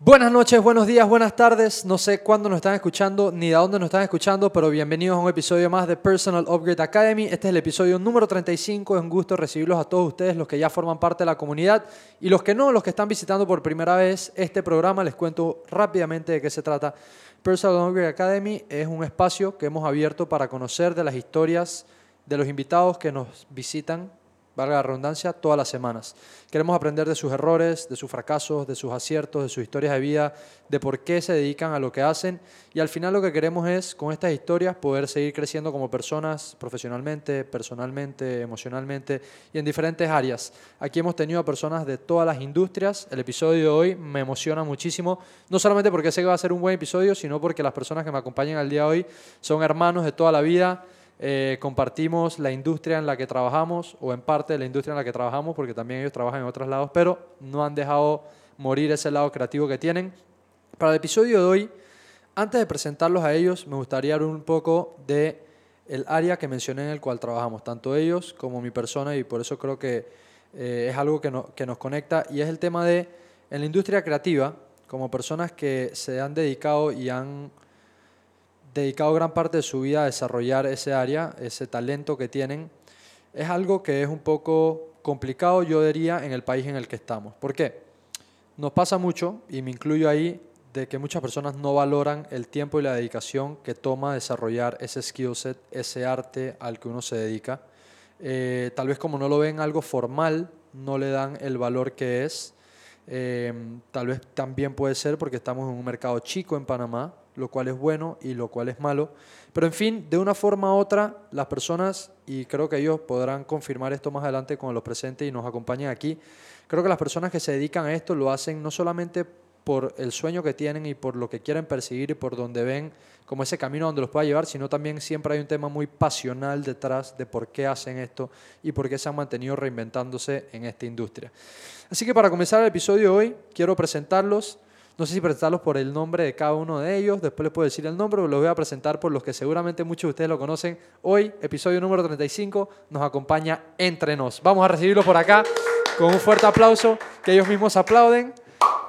Buenas noches, buenos días, buenas tardes. No sé cuándo nos están escuchando ni de dónde nos están escuchando, pero bienvenidos a un episodio más de Personal Upgrade Academy. Este es el episodio número 35. Es un gusto recibirlos a todos ustedes, los que ya forman parte de la comunidad y los que no, los que están visitando por primera vez este programa. Les cuento rápidamente de qué se trata. Personal Upgrade Academy es un espacio que hemos abierto para conocer de las historias de los invitados que nos visitan valga la redundancia, todas las semanas. Queremos aprender de sus errores, de sus fracasos, de sus aciertos, de sus historias de vida, de por qué se dedican a lo que hacen y al final lo que queremos es, con estas historias, poder seguir creciendo como personas profesionalmente, personalmente, emocionalmente y en diferentes áreas. Aquí hemos tenido a personas de todas las industrias. El episodio de hoy me emociona muchísimo, no solamente porque sé que va a ser un buen episodio, sino porque las personas que me acompañan al día de hoy son hermanos de toda la vida eh, compartimos la industria en la que trabajamos o en parte de la industria en la que trabajamos, porque también ellos trabajan en otros lados, pero no han dejado morir ese lado creativo que tienen. Para el episodio de hoy, antes de presentarlos a ellos, me gustaría hablar un poco de el área que mencioné en el cual trabajamos, tanto ellos como mi persona, y por eso creo que eh, es algo que, que nos conecta, y es el tema de, en la industria creativa, como personas que se han dedicado y han dedicado gran parte de su vida a desarrollar ese área, ese talento que tienen, es algo que es un poco complicado, yo diría, en el país en el que estamos. ¿Por qué? Nos pasa mucho, y me incluyo ahí, de que muchas personas no valoran el tiempo y la dedicación que toma desarrollar ese skill set, ese arte al que uno se dedica. Eh, tal vez como no lo ven algo formal, no le dan el valor que es. Eh, tal vez también puede ser porque estamos en un mercado chico en Panamá, lo cual es bueno y lo cual es malo. Pero en fin, de una forma u otra, las personas, y creo que ellos podrán confirmar esto más adelante con los presentes y nos acompañan aquí, creo que las personas que se dedican a esto lo hacen no solamente por el sueño que tienen y por lo que quieren perseguir y por donde ven como ese camino donde los pueda llevar, sino también siempre hay un tema muy pasional detrás de por qué hacen esto y por qué se han mantenido reinventándose en esta industria. Así que para comenzar el episodio hoy, quiero presentarlos. No sé si presentarlos por el nombre de cada uno de ellos, después les puedo decir el nombre, pero los voy a presentar por los que seguramente muchos de ustedes lo conocen. Hoy, episodio número 35, nos acompaña Entre Nos. Vamos a recibirlos por acá con un fuerte aplauso, que ellos mismos aplauden.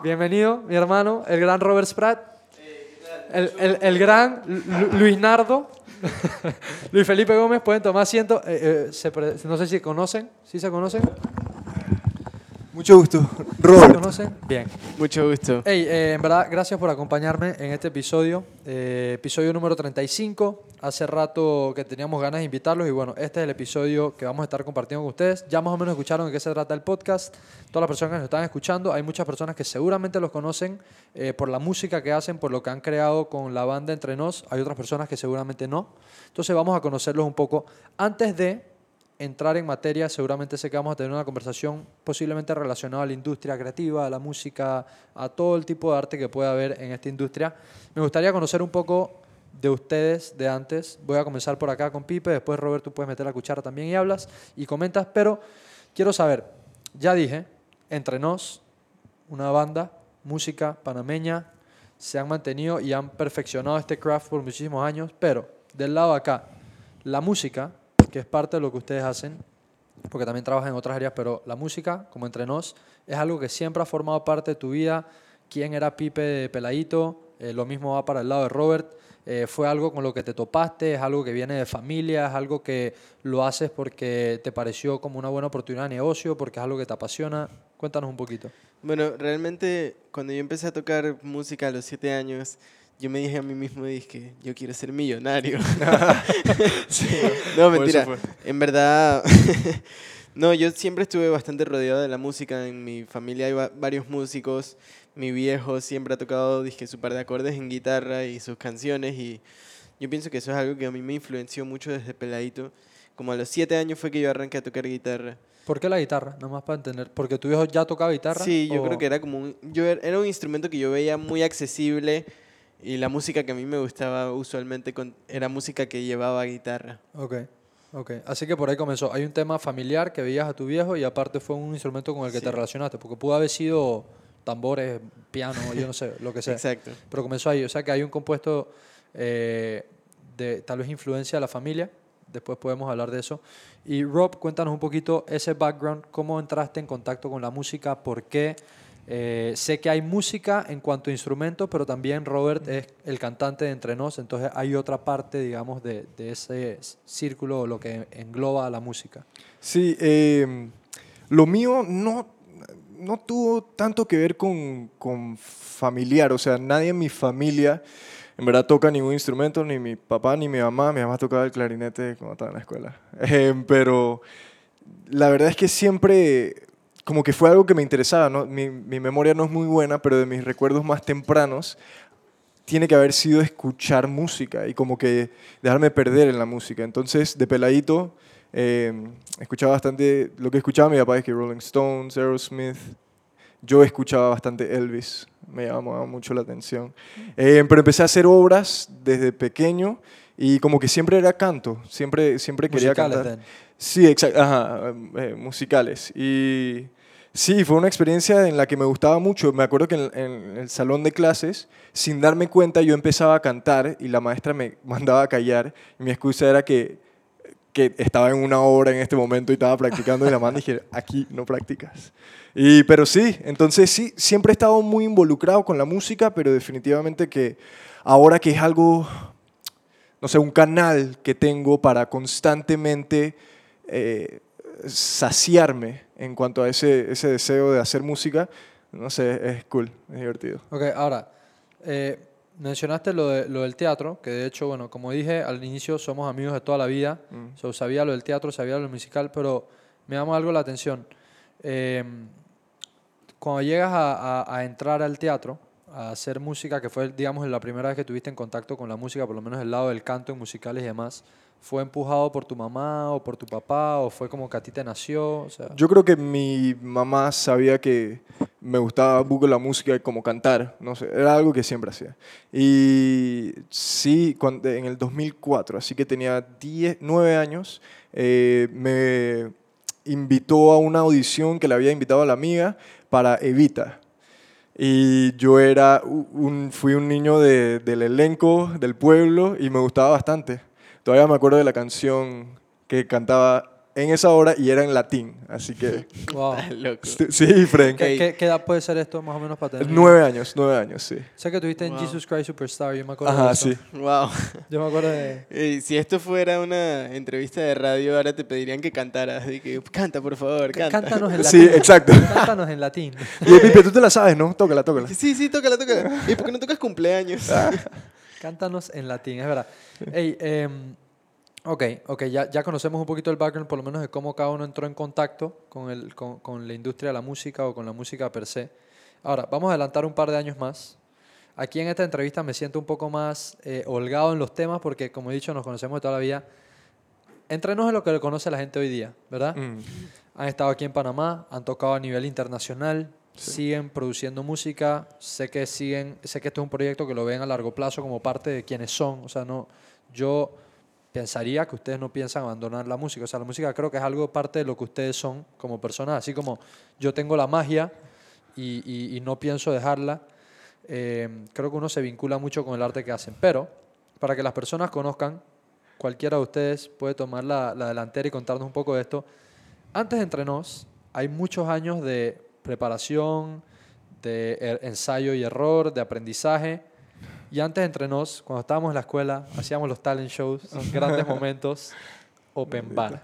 Bienvenido, mi hermano, el gran Robert Spratt, el, el, el gran Luis Nardo, Luis Felipe Gómez, pueden tomar asiento. Eh, eh, no sé si conocen, ¿sí se conocen? Mucho gusto. Robert. conocen? Bien. Mucho gusto. Hey, eh, en verdad, gracias por acompañarme en este episodio. Eh, episodio número 35. Hace rato que teníamos ganas de invitarlos y bueno, este es el episodio que vamos a estar compartiendo con ustedes. Ya más o menos escucharon de qué se trata el podcast. Todas las personas que nos están escuchando, hay muchas personas que seguramente los conocen eh, por la música que hacen, por lo que han creado con la banda Entre Nos. Hay otras personas que seguramente no. Entonces vamos a conocerlos un poco. Antes de entrar en materia, seguramente sé que vamos a tener una conversación posiblemente relacionada a la industria creativa, a la música, a todo el tipo de arte que pueda haber en esta industria. Me gustaría conocer un poco de ustedes de antes. Voy a comenzar por acá con Pipe, después Robert tú puedes meter la cuchara también y hablas y comentas, pero quiero saber, ya dije, entre nos, una banda, música panameña, se han mantenido y han perfeccionado este craft por muchísimos años, pero del lado acá, la música, que es parte de lo que ustedes hacen, porque también trabajan en otras áreas, pero la música, como entre nos, es algo que siempre ha formado parte de tu vida. ¿Quién era Pipe de Peladito? Eh, lo mismo va para el lado de Robert. Eh, ¿Fue algo con lo que te topaste? ¿Es algo que viene de familia? ¿Es algo que lo haces porque te pareció como una buena oportunidad de negocio? ¿Porque es algo que te apasiona? Cuéntanos un poquito. Bueno, realmente cuando yo empecé a tocar música a los siete años, yo me dije a mí mismo, dije, yo quiero ser millonario. no, mentira. En verdad, no, yo siempre estuve bastante rodeado de la música. En mi familia hay varios músicos. Mi viejo siempre ha tocado, dije, su par de acordes en guitarra y sus canciones. Y yo pienso que eso es algo que a mí me influenció mucho desde peladito. Como a los siete años fue que yo arranqué a tocar guitarra. ¿Por qué la guitarra? Nomás para entender. ¿Porque tu viejo ya tocaba guitarra? Sí, yo creo que era como un, yo era un instrumento que yo veía muy accesible y la música que a mí me gustaba usualmente era música que llevaba guitarra. Ok, ok. Así que por ahí comenzó. Hay un tema familiar que veías a tu viejo y aparte fue un instrumento con el que te relacionaste, porque pudo haber sido tambores, piano, yo no sé, lo que sea. Exacto. Pero comenzó ahí. O sea que hay un compuesto eh, de tal vez influencia de la familia. Después podemos hablar de eso. Y Rob, cuéntanos un poquito ese background, cómo entraste en contacto con la música, por qué Eh, sé que hay música en cuanto a instrumentos, pero también Robert es el cantante de Entre Nos, entonces hay otra parte, digamos, de, de ese círculo, lo que engloba a la música. Sí, eh, lo mío no, no tuvo tanto que ver con, con familiar, o sea, nadie en mi familia en verdad toca ningún instrumento, ni mi papá ni mi mamá. Mi mamá tocaba el clarinete cuando estaba en la escuela. Eh, pero la verdad es que siempre, como que fue algo que me interesaba. ¿no? Mi, mi, memoria no es muy buena, pero de mis recuerdos más tempranos, tiene que haber sido escuchar música y como que dejarme perder en la música. Entonces, de peladito, eh, escuchaba bastante, lo que escuchaba mi papá es que Rolling Stones, Aerosmith, yo escuchaba bastante Elvis, me llamaba mucho la atención. Eh, pero empecé a hacer obras desde pequeño y como que siempre era canto, siempre, siempre quería cantar. Sí, exacto, ajá, eh, musicales. Y sí, fue una experiencia en la que me gustaba mucho. Me acuerdo que en, el salón de clases, sin darme cuenta, yo empezaba a cantar y la maestra me mandaba a callar. Mi excusa era que, que estaba en una obra en este momento y estaba practicando y la manda y dije, aquí no practicas. Y, pero sí, entonces sí, siempre he estado muy involucrado con la música, pero definitivamente que ahora que es algo, no sé, un canal que tengo para constantemente eh, saciarme en cuanto a ese, ese deseo de hacer música, no sé, es cool, es divertido. Ok, ahora, eh, mencionaste lo, de, lo del teatro, que de hecho, bueno, como dije al inicio, somos amigos de toda la vida, mm. so, sabía lo del teatro, sabía lo musical, pero me llama algo la atención. Eh, cuando llegas a, entrar al teatro, a hacer música, que fue, digamos, la primera vez que tuviste en contacto con la música, por lo menos el lado del canto en musicales y demás, ¿fue empujado por tu mamá o por tu papá o fue como que a ti te nació? Yo creo que mi mamá sabía que me gustaba mucho la música y como cantar, no sé, era algo que siempre hacía. Y sí, cuando, en el 2004, así que tenía 10, 9 años, eh, me invitó a una audición que le había invitado a la amiga para Evita. Y yo era un, fui un niño de, del elenco del pueblo y me gustaba bastante. Todavía me acuerdo de la canción que cantaba en esa hora y era en latín, así que... Wow. Sí, Frank. ¿Qué, ¿Qué, edad puede ser esto más o menos para tener? Nueve años, nueve años, sí. Sé que tuviste en Jesus Christ Superstar, yo me acuerdo Ajá, de eso. sí. Wow. Yo me acuerdo de... Eh, si esto fuera una entrevista de radio, ahora te pedirían que cantaras. Así que, canta, por favor, canta. Cántanos en latín. Sí, exacto. Cántanos en latín. Y Pipe, tú te la sabes, ¿no? Tócala, tócala. Sí, sí, tócala, tócala. ¿Y por qué no tocas cumpleaños? Cántanos en latín, es verdad. Hey, eh, Ok, ok, ya, ya conocemos un poquito el background, por lo menos de cómo cada uno entró en contacto con, el, con, con, la industria de la música o con la música per se. Ahora, vamos a adelantar un par de años más. Aquí en esta entrevista me siento un poco más eh, holgado en los temas porque, como he dicho, nos conocemos de toda la vida. Entrenos en lo que le conoce la gente hoy día, ¿verdad? Mm. Han estado aquí en Panamá, han tocado a nivel internacional, Siguen produciendo música. Sé que siguen, sé que esto es un proyecto que lo ven a largo plazo como parte de quienes son. O sea, no, yo pensaría que ustedes no piensan abandonar la música. O sea, la música creo que es algo parte de lo que ustedes son como personas. Así como yo tengo la magia y no pienso dejarla, eh, creo que uno se vincula mucho con el arte que hacen. Pero para que las personas conozcan, cualquiera de ustedes puede tomar la, la delantera y contarnos un poco de esto. Antes de entre nos, hay muchos años de preparación, de er- ensayo y error, de aprendizaje. Y antes entre nos, cuando estábamos en la escuela, hacíamos los talent shows, grandes momentos, open bar.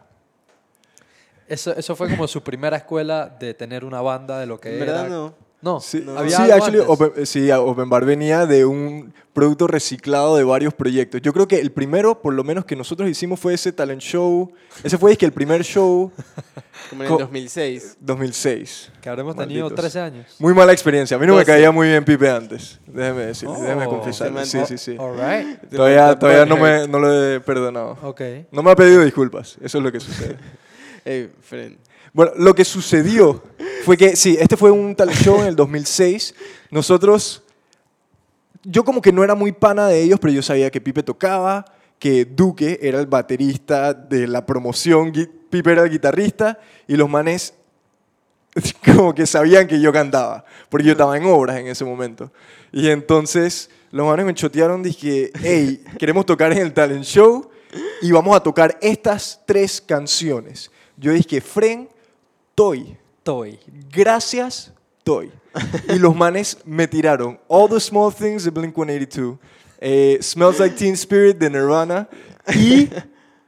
Eso, eso fue como su primera escuela de tener una banda de lo que En era. verdad no. No, Sí, No. había sí, algo actually, antes. Open, sí, Open Bar venía de un producto reciclado de varios proyectos. Yo creo que el primero, por lo menos que nosotros hicimos, fue ese talent show. Ese fue es que el primer show Como en el 2006. 2006. que habremos tenido Malditos. 13 años. Muy mala experiencia. A mí no me caía muy bien Pipe antes. Déjeme decir, Oh, déjeme confesar. Sí, sí, sí. All right. Todavía, todavía no, me, no lo he perdonado. Ok. No me ha pedido disculpas. Eso es lo que sucede. Ey, Fred. Bueno, lo que sucedió fue que, sí, este fue un talent show en el 2006. Nosotros, yo como que no era muy pana de ellos, pero yo sabía que Pipe tocaba, que Duque era el baterista de la promoción, Pipe era el guitarrista, y los manes como que sabían que yo cantaba, porque yo estaba en obras en ese momento. Y entonces los manes me chotearon, dije, hey, queremos tocar en el talent show y vamos a tocar estas tres canciones. Yo dije, Fren, Toy, Toy. gracias estoy. Y los manes me tiraron All the Small Things de Blink-182, eh, Smells Like Teen Spirit de Nirvana y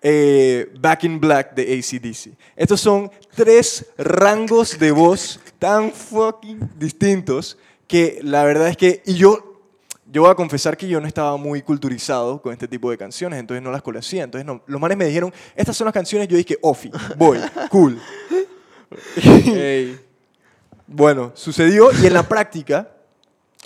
eh, Back in Black de ACDC. Estos son tres rangos de voz tan fucking distintos que la verdad es que... Y yo yo voy a confesar que yo no estaba muy culturizado con este tipo de canciones, entonces no las conocía. Entonces no, los manes me dijeron, estas son las canciones, yo dije, Ofi, voy, cool. Bueno, sucedió y en la práctica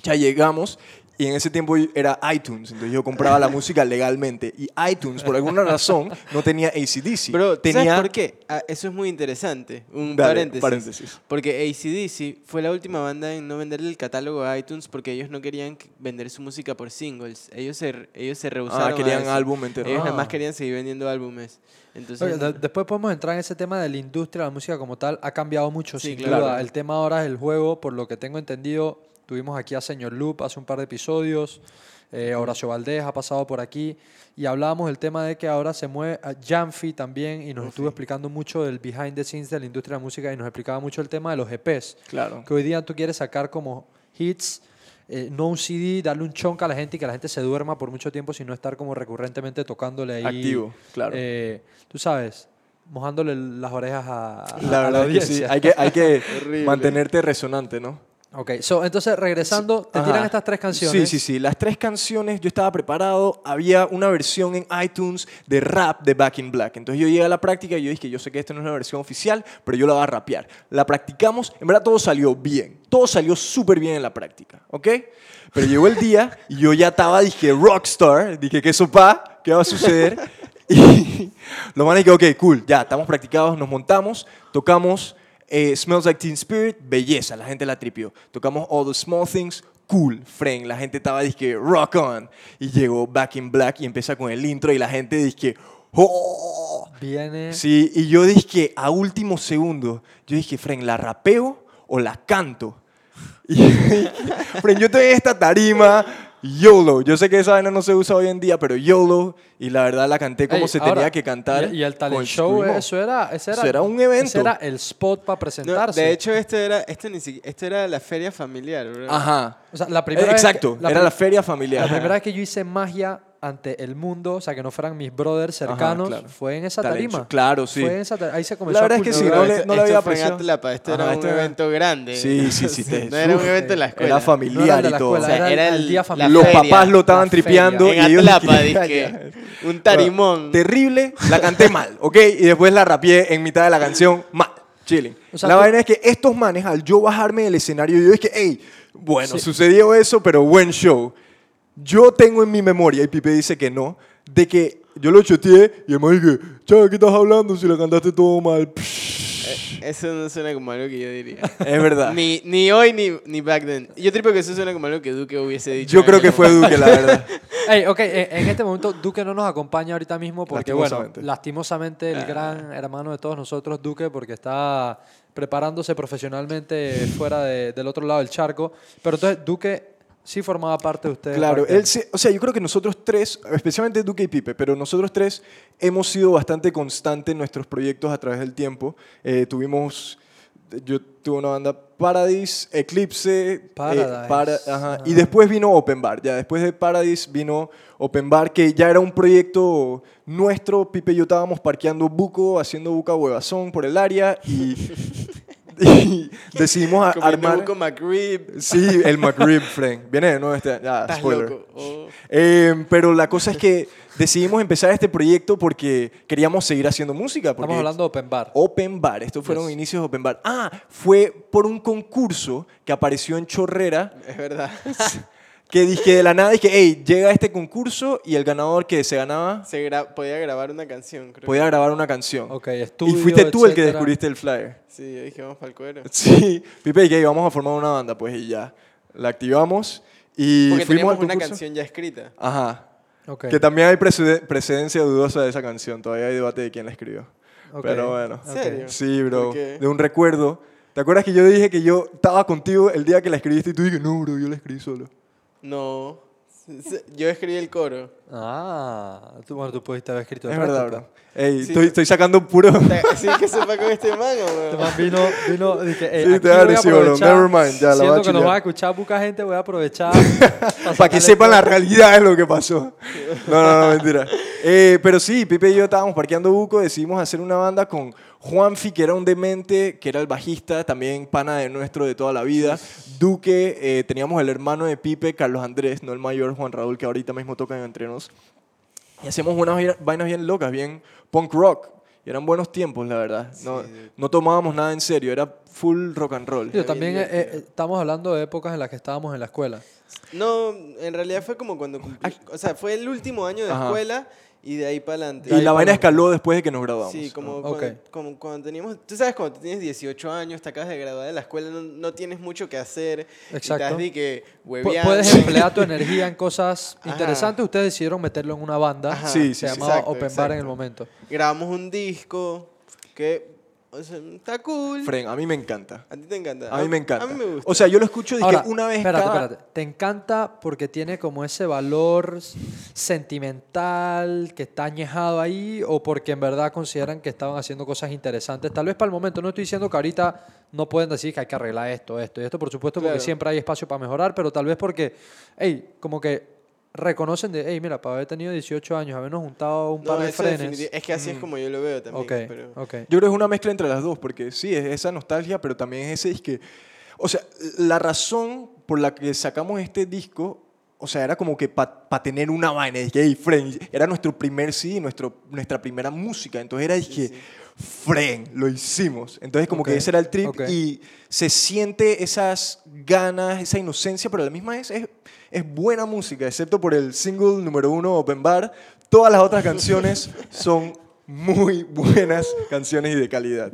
ya llegamos y en ese tiempo era iTunes, entonces yo compraba la música legalmente y iTunes por alguna razón no tenía ACDC. Bro, tenía ¿sabes por qué? Ah, eso es muy interesante. Un Dale, paréntesis. paréntesis. Porque ACDC fue la última banda en no venderle el catálogo a iTunes porque ellos no querían que- vender su música por singles. Ellos se, ellos se rehusaron. Ah, querían álbum entero. Ellos nada Ah. más querían seguir vendiendo álbumes. Entonces, Oye, de- después podemos entrar en ese tema de la industria de la música como tal. Ha cambiado mucho, Sí, sin claro. duda. El tema ahora es el juego, por lo que tengo entendido. Tuvimos aquí a Señor Loop hace un par de episodios. eh, Horacio Valdés ha pasado por aquí. Y hablábamos del tema de que ahora se mueve a Janfi también. Y nos estuvo explicando mucho del behind the scenes de la industria de la música. Y nos explicaba mucho el tema de los EPs. Claro. Que hoy día tú quieres sacar como hits. eh, no un CD, darle un chunk a la gente y que la gente se duerma por mucho tiempo, sino estar como recurrentemente tocándole ahí. Activo, claro. Eh, tú sabes, mojándole las orejas a, a- La a verdad es que sí, audiencia. hay que, hay que mantenerte resonante, ¿no? Ok, so, entonces regresando, te Ajá. tiran estas tres canciones. Sí, sí, sí. Las tres canciones, yo estaba preparado. Había una versión en iTunes de rap de Back in Black. Entonces yo llegué a la práctica y yo dije, yo sé que esta no es una versión oficial, pero yo la voy a rapear. La practicamos, en verdad todo salió bien. Todo salió súper bien en la práctica, ¿ok? Pero llegó el día y yo ya estaba, dije, rockstar. Dije, ¿qué sopa? ¿Qué va a suceder? Y lo van a decir, ok, cool, ya, estamos practicados, nos montamos, tocamos eh, Smells Like Teen Spirit, belleza, la gente la tripió. Tocamos All the Small Things, cool, friend, la gente estaba, dije, rock on. Y llegó Back in Black y empieza con el intro y la gente, dije, oh. Viene. Sí, y yo dije, a último segundo, yo dije, friend, ¿la rapeo o la canto? Y friend, yo estoy en esta tarima, YOLO. Yo sé que esa vaina no se usa hoy en día, pero YOLO. Y la verdad la canté como Ey, se ahora, tenía que cantar. Y, y el con talent show, eso era, ese era, Eso era un evento. Ese era el spot para No, presentarse. de hecho, esto era, esto ni siquiera, esto era la feria familiar, bro. Ajá. o sea, la Eh, primera vez que- Exacto, era pri- la feria familiar. La primera vez que yo hice magia ante el mundo, o sea, que no fueran mis brothers cercanos, claro. fue en esa tarima. claro, sí. Fue en esa tarima. Ahí se comenzó La a verdad es que sí, no le- no le había Ajá, era un este evento grande. Sí, sí, sí, te- no era un evento en la escuela. Era No era familiar el de y todo. escuela, O sea, era, era el, el- día familiar. Los feria. papás lo estaban tripeando y En ellos Atlapa, un tarimón. Terrible, la canté mal, ¿ok? Y después la rapeé en mitad de la canción mal, chilling. O sea, la tú- vaina es que estos manes, al yo bajarme del escenario, yo dije, hey, bueno, Sí. sucedió eso, pero buen show. Yo tengo en mi memoria, y Pipe dice que no, de que yo lo choteé y el man dije, chaval, ¿qué estás hablando si la cantaste todo mal? Psh. Eso no suena como algo que yo diría. Es verdad. Ni, ni hoy ni, ni back then. Yo tripo que eso suena como algo que Duque hubiese dicho. Yo creo que fue Duque, la verdad. Ey, ok, en, en este momento Duque no nos acompaña ahorita mismo porque, bueno, Lastimosamente. lastimosamente el gran hermano de todos nosotros, Duque, porque está preparándose profesionalmente fuera de- del otro lado del charco. Pero entonces Duque sí formaba parte de ustedes. Claro, él se- o sea, yo creo que nosotros tres, especialmente Duque y Pipe, pero nosotros tres hemos sido bastante constantes en nuestros proyectos a través del tiempo. Eh, tuvimos, yo tuve una banda Paradise, Eclipse, eh, Paradise. para- ajá, Ah. y después vino Open Bar. Ya después de Paradise vino Open Bar, que ya era un proyecto nuestro. Pipe y yo estábamos parqueando buco, haciendo buca huevazón por el área y, y decidimos a- armar. McRib. Sí, el McRib, friend. Viene de nuevo este. Ya, Estás spoiler. loco. Oh. Eh, pero la cosa es que decidimos empezar este proyecto porque queríamos seguir haciendo música. Porque Estamos hablando de Open Bar. Open Bar, estos fueron Yes. inicios de Open Bar. Ah, fue por un concurso que apareció en Chorrera Es verdad. que dije de la nada, dije, hey, llega este concurso y el ganador que se ganaba Se gra- podía grabar una canción, creo. podía grabar una canción. Ok, y estudio, fuiste tú el que etcétera. descubriste el flyer. Sí, yo dije, vamos para el cuero. Sí, Pipe y que vamos a formar una banda, pues y ya. La activamos y Porque fuimos al una concurso. canción ya escrita. Ajá. Ok, Que también hay precede- precedencia dudosa de esa canción. Todavía hay debate de quién la escribió. ok, Pero bueno. ¿En serio? Sí, bro. De un recuerdo. ¿Te acuerdas que yo dije que yo estaba contigo el día que la escribiste y tú dijiste, no, bro, yo la escribí solo? No. Yo escribí el coro. Ah, tú, bueno, tú pudiste haber escrito el Es verdad, bro. Ey, Sí. estoy, estoy sacando puro... Sí, que sepa con este man, Este weón. man vino, vino, dije, eh, Sí, aquí te voy a voy a decir, bro, aprovechar, never mind, ya, la voy a siento que nos chulear. va a escuchar poca gente, voy a aprovechar. Para que sepan la realidad de lo que pasó. No, no, no, mentira. Eh, pero sí, Pipe y yo estábamos parqueando buco, decidimos hacer una banda con Juanfi, que era un demente, que era el bajista, también pana de nuestro de toda la vida. Duque, eh, teníamos el hermano de Pipe, Carlos Andrés, no el mayor, Juan Raúl, que ahorita mismo tocan entre Y hacíamos unas vai- vainas bien locas, bien punk rock. Y eran buenos tiempos, la verdad. No, Sí. no tomábamos nada en serio, era full rock and roll. Tío, también eh, eh, estamos hablando de épocas en las que estábamos en la escuela. No, en realidad fue como cuando cumplí. O sea, fue el último año de Ajá. escuela y de ahí para adelante. Y la vaina para- escaló después de que nos graduamos. Sí, como, Ok. cuando, como cuando teníamos, tú sabes, cuando tienes 18 años, te acabas de graduar de la escuela, no, no tienes mucho que hacer. Y Exacto. estás de que hueveando. Puedes emplear tu energía en cosas Ajá. interesantes. Ustedes decidieron meterlo en una banda. Ajá. Sí, se sí, sí. llamaba Exacto, Open Bar en el momento. Grabamos un disco que, o sea, está cool. Fren, a mí me encanta. A ti te encanta. A mí me encanta. A mí me gusta. O sea, yo lo escucho dizque, Ahora, una vez espérate, cada... espérate. Te encanta porque tiene como ese valor sentimental que está añejado ahí o porque en verdad consideran que estaban haciendo cosas interesantes. Tal vez para el momento, no estoy diciendo que ahorita no pueden decir que hay que arreglar esto, esto y esto, por supuesto, porque Claro. siempre hay espacio para mejorar, pero tal vez porque, hey, como que reconocen de, hey, mira, para haber tenido 18 años, habernos juntado un No, par de frenes. Es que así es como yo lo veo también. Ok, pero- ok. Yo creo que es una mezcla entre las dos, porque sí, es esa nostalgia, pero también es ese disque... O sea, la razón por la que sacamos este disco, o sea, era como que para tener una vaina, es que, hey, Fren, era nuestro primer CD, nuestro, nuestra primera música, entonces era, dije, Fren, lo hicimos. Entonces como Ok, que ese era el trip ok. y se siente esas ganas, esa inocencia, pero a la misma vez es, es buena música, excepto por el single número uno, Open Bar. Todas las otras canciones son muy buenas canciones y de calidad.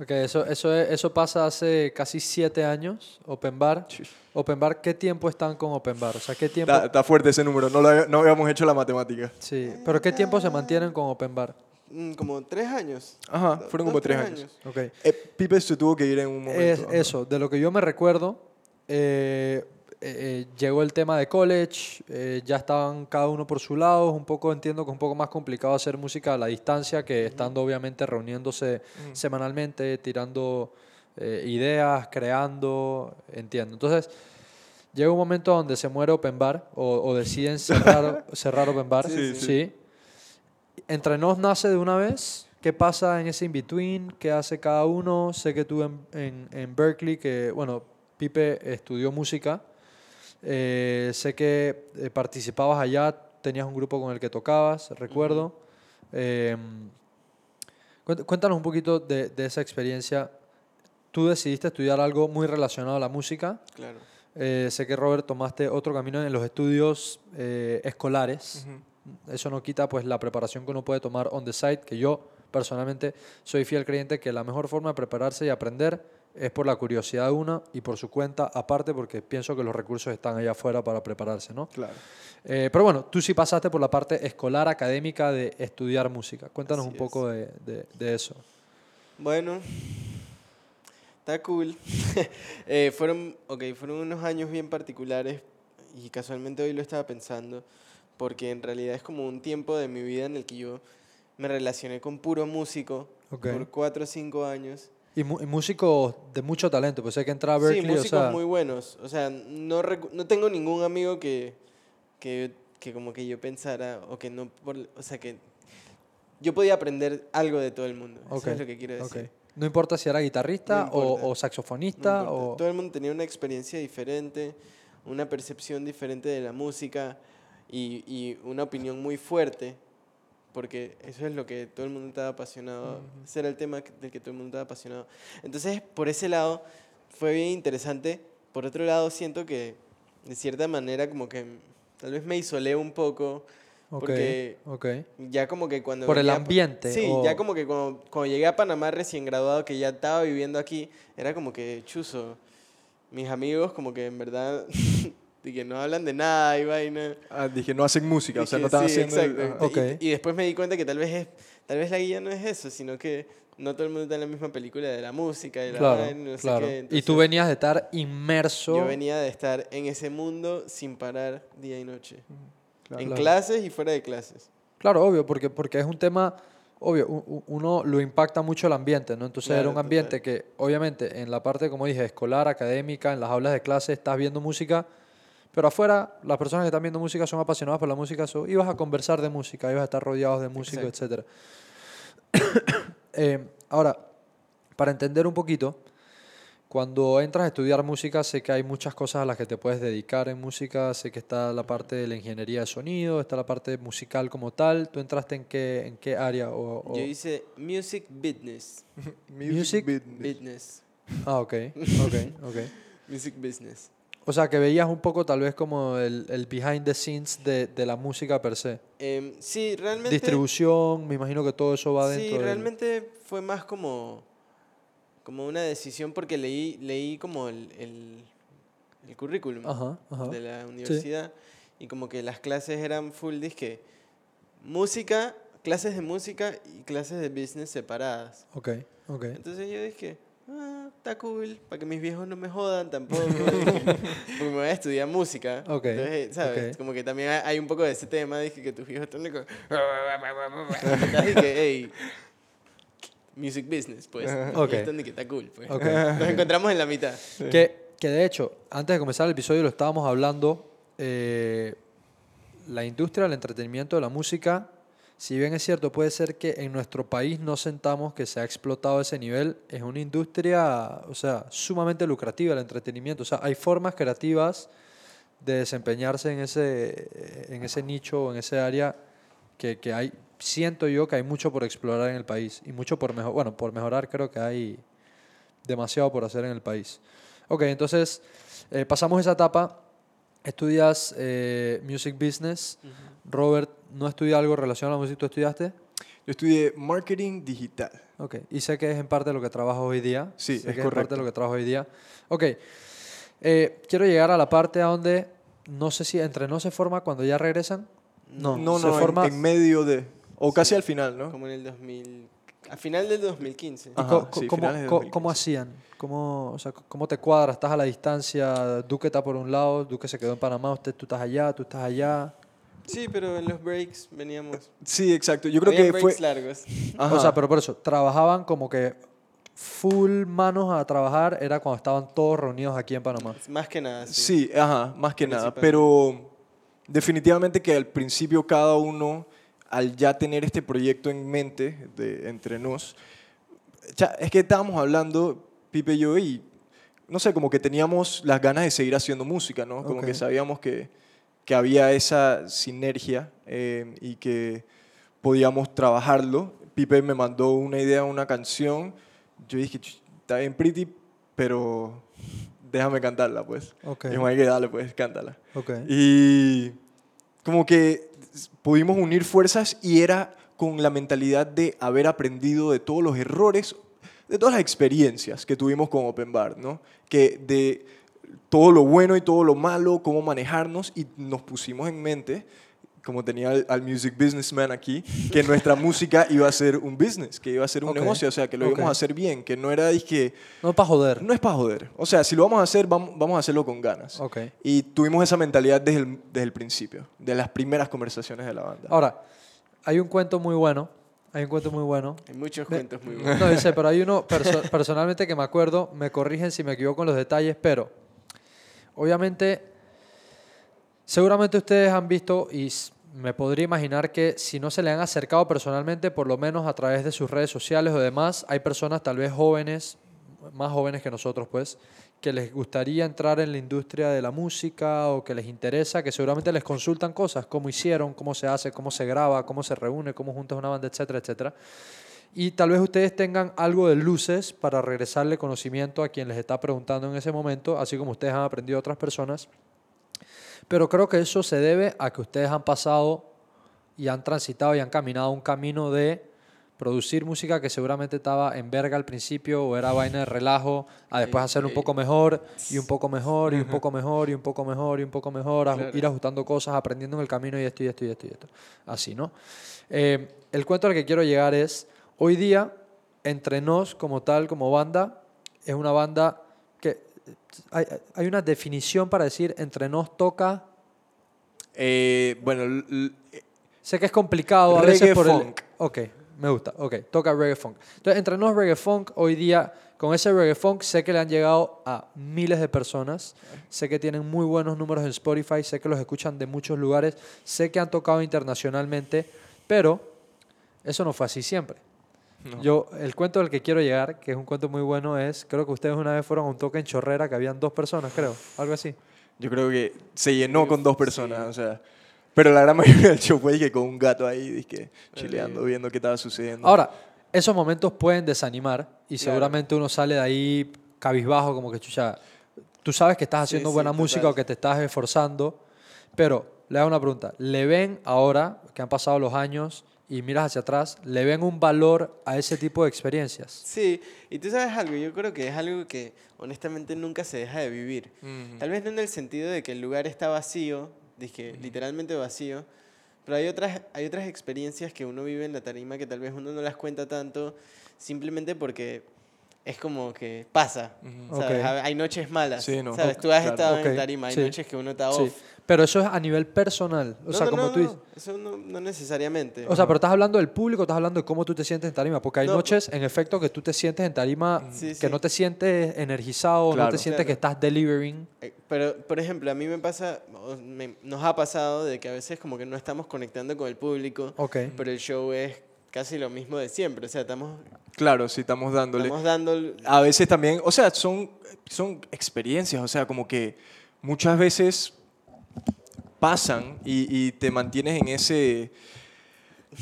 Ok, eso, eso, es- eso pasa hace casi siete años, Open Bar. Open Bar, ¿qué tiempo están con Open Bar? O sea, ¿qué tiempo? Está, está fuerte ese número, no, lo no habíamos hecho la matemática. Sí, pero ¿qué tiempo se mantienen con Open Bar? Mm, como tres años. Ajá, fueron dos, como tres años. Ok. Eh, Pipe se tuvo que ir en un momento. Es eso, de lo que yo me recuerdo, eh, eh, llegó el tema de college, eh, ya estaban cada uno por su lado, un poco entiendo que es un poco más complicado hacer música a la distancia que estando obviamente reuniéndose semanalmente, tirando eh, ideas, creando, entiendo. Entonces, llega un momento donde se muere Open Bar o, o deciden cerrar, cerrar Open Bar. Sí, sí. sí. Entre nos nace de una vez. ¿Qué pasa en ese in-between? ¿Qué hace cada uno? Sé que tú en, en, en Berkeley, que, bueno, Pipe estudió música. Eh, sé que eh, participabas allá, tenías un grupo con el que tocabas, recuerdo. Cuént- cuéntanos un poquito de, de esa experiencia. Tú decidiste estudiar algo muy relacionado a la música. Claro. Eh, sé que Robert tomaste otro camino en los estudios eh, escolares. Eso no quita pues la preparación que uno puede tomar on the side, que yo personalmente soy fiel creyente que la mejor forma de prepararse y aprender es por la curiosidad de uno y por su cuenta, aparte porque pienso que los recursos están allá afuera para prepararse, ¿no? Claro. Eh, pero bueno, tú sí pasaste por la parte escolar, académica de estudiar música. Cuéntanos Así un poco de, de- de eso. Bueno, está cool. Eh, fueron, ok, fueron unos años bien particulares y casualmente hoy lo estaba pensando porque en realidad es como un tiempo de mi vida en el que yo me relacioné con puro músico Ok. por cuatro o cinco años. Y, mu- y músicos de mucho talento, pues hay que entrar a Berkeley, sí, o músicos sea, muy buenos. O sea, no, no tengo ningún amigo que, que, que como que yo pensara o que no, por- o sea, que yo podía aprender algo de todo el mundo. ok, Eso es lo que quiero decir. No importa si era guitarrista No o, o No saxofonista importa. o... Todo el mundo tenía una experiencia diferente, una percepción diferente de la música y, y una opinión muy fuerte, porque eso es lo que todo el mundo estaba apasionado, ese era el tema del que todo el mundo estaba apasionado. Entonces, por ese lado, fue bien interesante. Por otro lado, siento que, de cierta manera, como que tal vez me isolé un poco, porque ok. ya como que cuando... Por el ambiente, Sí, o- ya como que cuando, cuando llegué a Panamá recién graduado, que ya estaba viviendo aquí, era como que chuzo. Mis amigos como que en verdad de que no hablan de nada y vaina. Ah, dije, no hacen música, o sea, Dije, no están sí, haciendo... exacto. ajá. Ok. Y, y después me di cuenta que tal vez es, tal vez la guía no es eso, sino que no todo el mundo está en la misma película de la música y la Claro, vaina, no sé claro. qué, y tú entonces venías de estar inmerso. Yo venía de estar en ese mundo sin parar día y noche. Claro. en clases y fuera de clases. Claro, obvio, porque, porque es un tema, obvio, uno lo impacta mucho el ambiente, ¿no? Entonces era un ambiente que, obviamente, en la parte, como dije, escolar, académica, en las aulas de clase, estás viendo música, pero afuera, las personas que están viendo música son apasionadas por la música, so, ibas a conversar de música, ibas a estar rodeados de músicos, etc. Eh, ahora, para entender un poquito, cuando entras a estudiar música, sé que hay muchas cosas a las que te puedes dedicar en música. Sé que está la parte de la ingeniería de sonido, está la parte musical como tal. ¿Tú entraste en qué, en qué área? O, o- Yo hice Music Business. Music business. Business. Ah, ok, ok, ok. Music Business. O sea, que veías un poco tal vez como el, el behind the scenes de, de la música per se. Em, sí, realmente... Distribución, me imagino que todo eso va dentro Sí, del- realmente fue más como, como una decisión porque leí, leí como el, el, el currículum Ajá, ajá. de la universidad y como que las clases eran full disque música, clases de música y clases de business separadas. Ok, ok. Entonces yo dije, ah, está cool, para que mis viejos no me jodan tampoco, porque me voy a estudiar música. Entonces, ¿sabes? ok. Como que también hay- un poco de ese tema, dije que tus viejos están de... Así que, hey, music business, pues. Ok. Y están de que está cool, pues. Nos encontramos en la mitad. Que, que de hecho, antes de comenzar el episodio lo estábamos hablando, eh, la industria del entretenimiento de la música, si bien es cierto, puede ser que en nuestro país no sentamos que se ha explotado ese nivel, es una industria, o sea, sumamente lucrativa el entretenimiento. O sea, hay formas creativas de desempeñarse en ese, en ese nicho, en ese área, que, que hay, siento yo que hay mucho por explorar en el país y mucho por mejorar, bueno, por mejorar creo que hay demasiado por hacer en el país. Ok, entonces eh, pasamos esa etapa, estudias eh, Music Business, Robert no estudia algo relacionado a la música, ¿tú estudiaste? Yo estudié marketing digital. Ok, y sé que es en parte lo que trabajas hoy día. Sí, sé es que en parte correcto. lo que trabajas hoy día. Ok, eh, quiero llegar a la parte a donde, no sé si entre no se forma cuando ya regresan. No, No, se no, forma... en, medio de... O casi Sí. al final, ¿no? Como en el 2000... A final del 2015. ¿Y Ajá, sí, cómo, finales de co- 2015. cómo hacían? ¿Cómo, o sea, ¿Cómo te cuadras? ¿Estás a la distancia? Duque está por un lado, Duque se quedó en Panamá, usted, tú estás allá, tú estás allá. Sí, pero en los breaks veníamos. Sí, exacto. Yo creo Habían que fue... breaks largos. Ajá. O sea, pero por eso, trabajaban como que full manos a trabajar, era cuando estaban todos reunidos aquí en Panamá. Más que nada, sí. Sí, ajá, más que nada. Pero definitivamente que al principio cada uno, al ya tener este proyecto en mente de, entre nos, es que estábamos hablando, Pipe y yo, y no sé, como que teníamos las ganas de seguir haciendo música, ¿no? Como Ok. que sabíamos que, que había esa sinergia eh, y que podíamos trabajarlo. Pipe me mandó una idea, una canción. Yo dije, "Ch, está bien pretty, pero déjame cantarla, pues. Ok, Y Dijo, "Hay que dale, pues, cántala. ok. Y como que pudimos unir fuerzas y era con la mentalidad de haber aprendido de todos los errores, de todas las experiencias que tuvimos con Open Bar, ¿no? Que de todo lo bueno y todo lo malo, cómo manejarnos y nos pusimos en mente, como tenía al, al music businessman aquí, que nuestra música iba a ser un business, que iba a ser un Ok, negocio, o sea, que lo íbamos a hacer bien, que no era que No para joder. no es para joder. O sea, si lo vamos a hacer, vamos, vamos a hacerlo con ganas. Ok. Y tuvimos esa mentalidad desde el, desde el principio, de las primeras conversaciones de la banda. Ahora, hay un cuento muy bueno, hay un cuento muy bueno. Hay muchos Me- cuentos muy buenos. No, dice, pero hay uno perso- personalmente que me acuerdo, me corrigen si me equivoco en los detalles, pero obviamente, seguramente ustedes han visto y me podría imaginar que si no se le han acercado personalmente, por lo menos a través de sus redes sociales o demás, hay personas tal vez jóvenes, más jóvenes que nosotros pues, que les gustaría entrar en la industria de la música o que les interesa, que seguramente les consultan cosas, cómo hicieron, cómo se hace, cómo se graba, cómo se reúne, cómo juntas una banda, etcétera, etcétera. Y tal vez ustedes tengan algo de luces para regresarle conocimiento a quien les está preguntando en ese momento, así como ustedes han aprendido de otras personas. Pero creo que eso se debe a que ustedes han pasado y han transitado y han caminado un camino de producir música que seguramente estaba en verga al principio o era vaina de relajo, a después Sí, hacerlo un poco mejor y un poco mejor y un poco mejor y un poco mejor y un poco mejor, ir ajustando cosas, aprendiendo en el camino y esto y esto y esto y esto. Así, ¿no? Eh, el cuento al que quiero llegar es, hoy día, entre nos como tal, como banda, es una banda que hay, hay una definición para decir entre nos toca Eh, bueno, Sé que es complicado a Reggae veces por funk. el... Ok, me gusta. Ok, toca reggae funk. Entonces, entre nos reggae funk, hoy día, con ese reggae funk, sé que le han llegado a miles de personas. Sé que tienen muy buenos números en Spotify. Sé que los escuchan de muchos lugares. Sé que han tocado internacionalmente. Pero eso no fue así siempre. No. Yo, el cuento del que quiero llegar, que es un cuento muy bueno, es, creo que ustedes una vez fueron a un toque en Chorrera que habían dos personas, creo, algo así. yo creo que se llenó con dos personas, o sea. Pero la gran mayoría del show fue que con un gato ahí, dizque, chileando, viendo qué estaba sucediendo. Ahora, esos momentos pueden desanimar y Claro. seguramente uno sale de ahí cabizbajo, como que chucha. Tú sabes que estás haciendo sí, buena música o que te estás esforzando, pero le hago una pregunta. ¿Le ven ahora que han pasado los años y miras hacia atrás, le ven un valor a ese tipo de experiencias? Sí, y tú sabes algo, yo creo que es algo que honestamente nunca se deja de vivir. Ujú. Tal vez no en el sentido de que el lugar está vacío, dije, literalmente vacío, pero hay otras, hay otras experiencias que uno vive en la tarima que tal vez uno no las cuenta tanto simplemente porque es como que pasa. Ujú. ¿sabes? Ok. Ha- Hay noches malas. Sí, no. ¿sabes? Tú has claro. estado Ok, en tarima, hay sí, noches que uno está Sí. Pero eso es a nivel personal. O No, sea, no, como no, tú no, dices. eso no, no necesariamente. O sea, pero estás hablando del público, estás hablando de cómo tú te sientes en tarima, porque hay No, noches, en efecto, que tú te sientes en tarima, Sí, que sí. no te sientes energizado, no Claro. te sientes Claro. que estás delivering. Eh, Pero, por ejemplo, a mí me pasa, me- nos ha pasado de que a veces como que no estamos conectando con el público, Ok. pero el show es casi lo mismo de siempre. O sea, estamos, Claro, sí, estamos dándole. estamos dando... el- A veces también, o sea, son, son experiencias, o sea, como que muchas veces pasan y, y te mantienes en ese...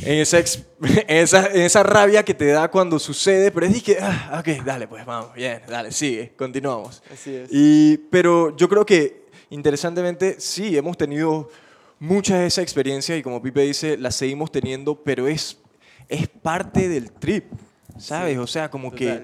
En esa, ex- en esa, en esa rabia que te da cuando sucede, pero es que, ah, ok, dale, pues vamos, bien, dale, sigue, continuamos. Así es. Y, pero yo creo que, interesantemente, sí, hemos tenido muchas de esas experiencias y como Pipe dice, las seguimos teniendo, pero es, es parte del trip, ¿sabes? Sí, o sea, como que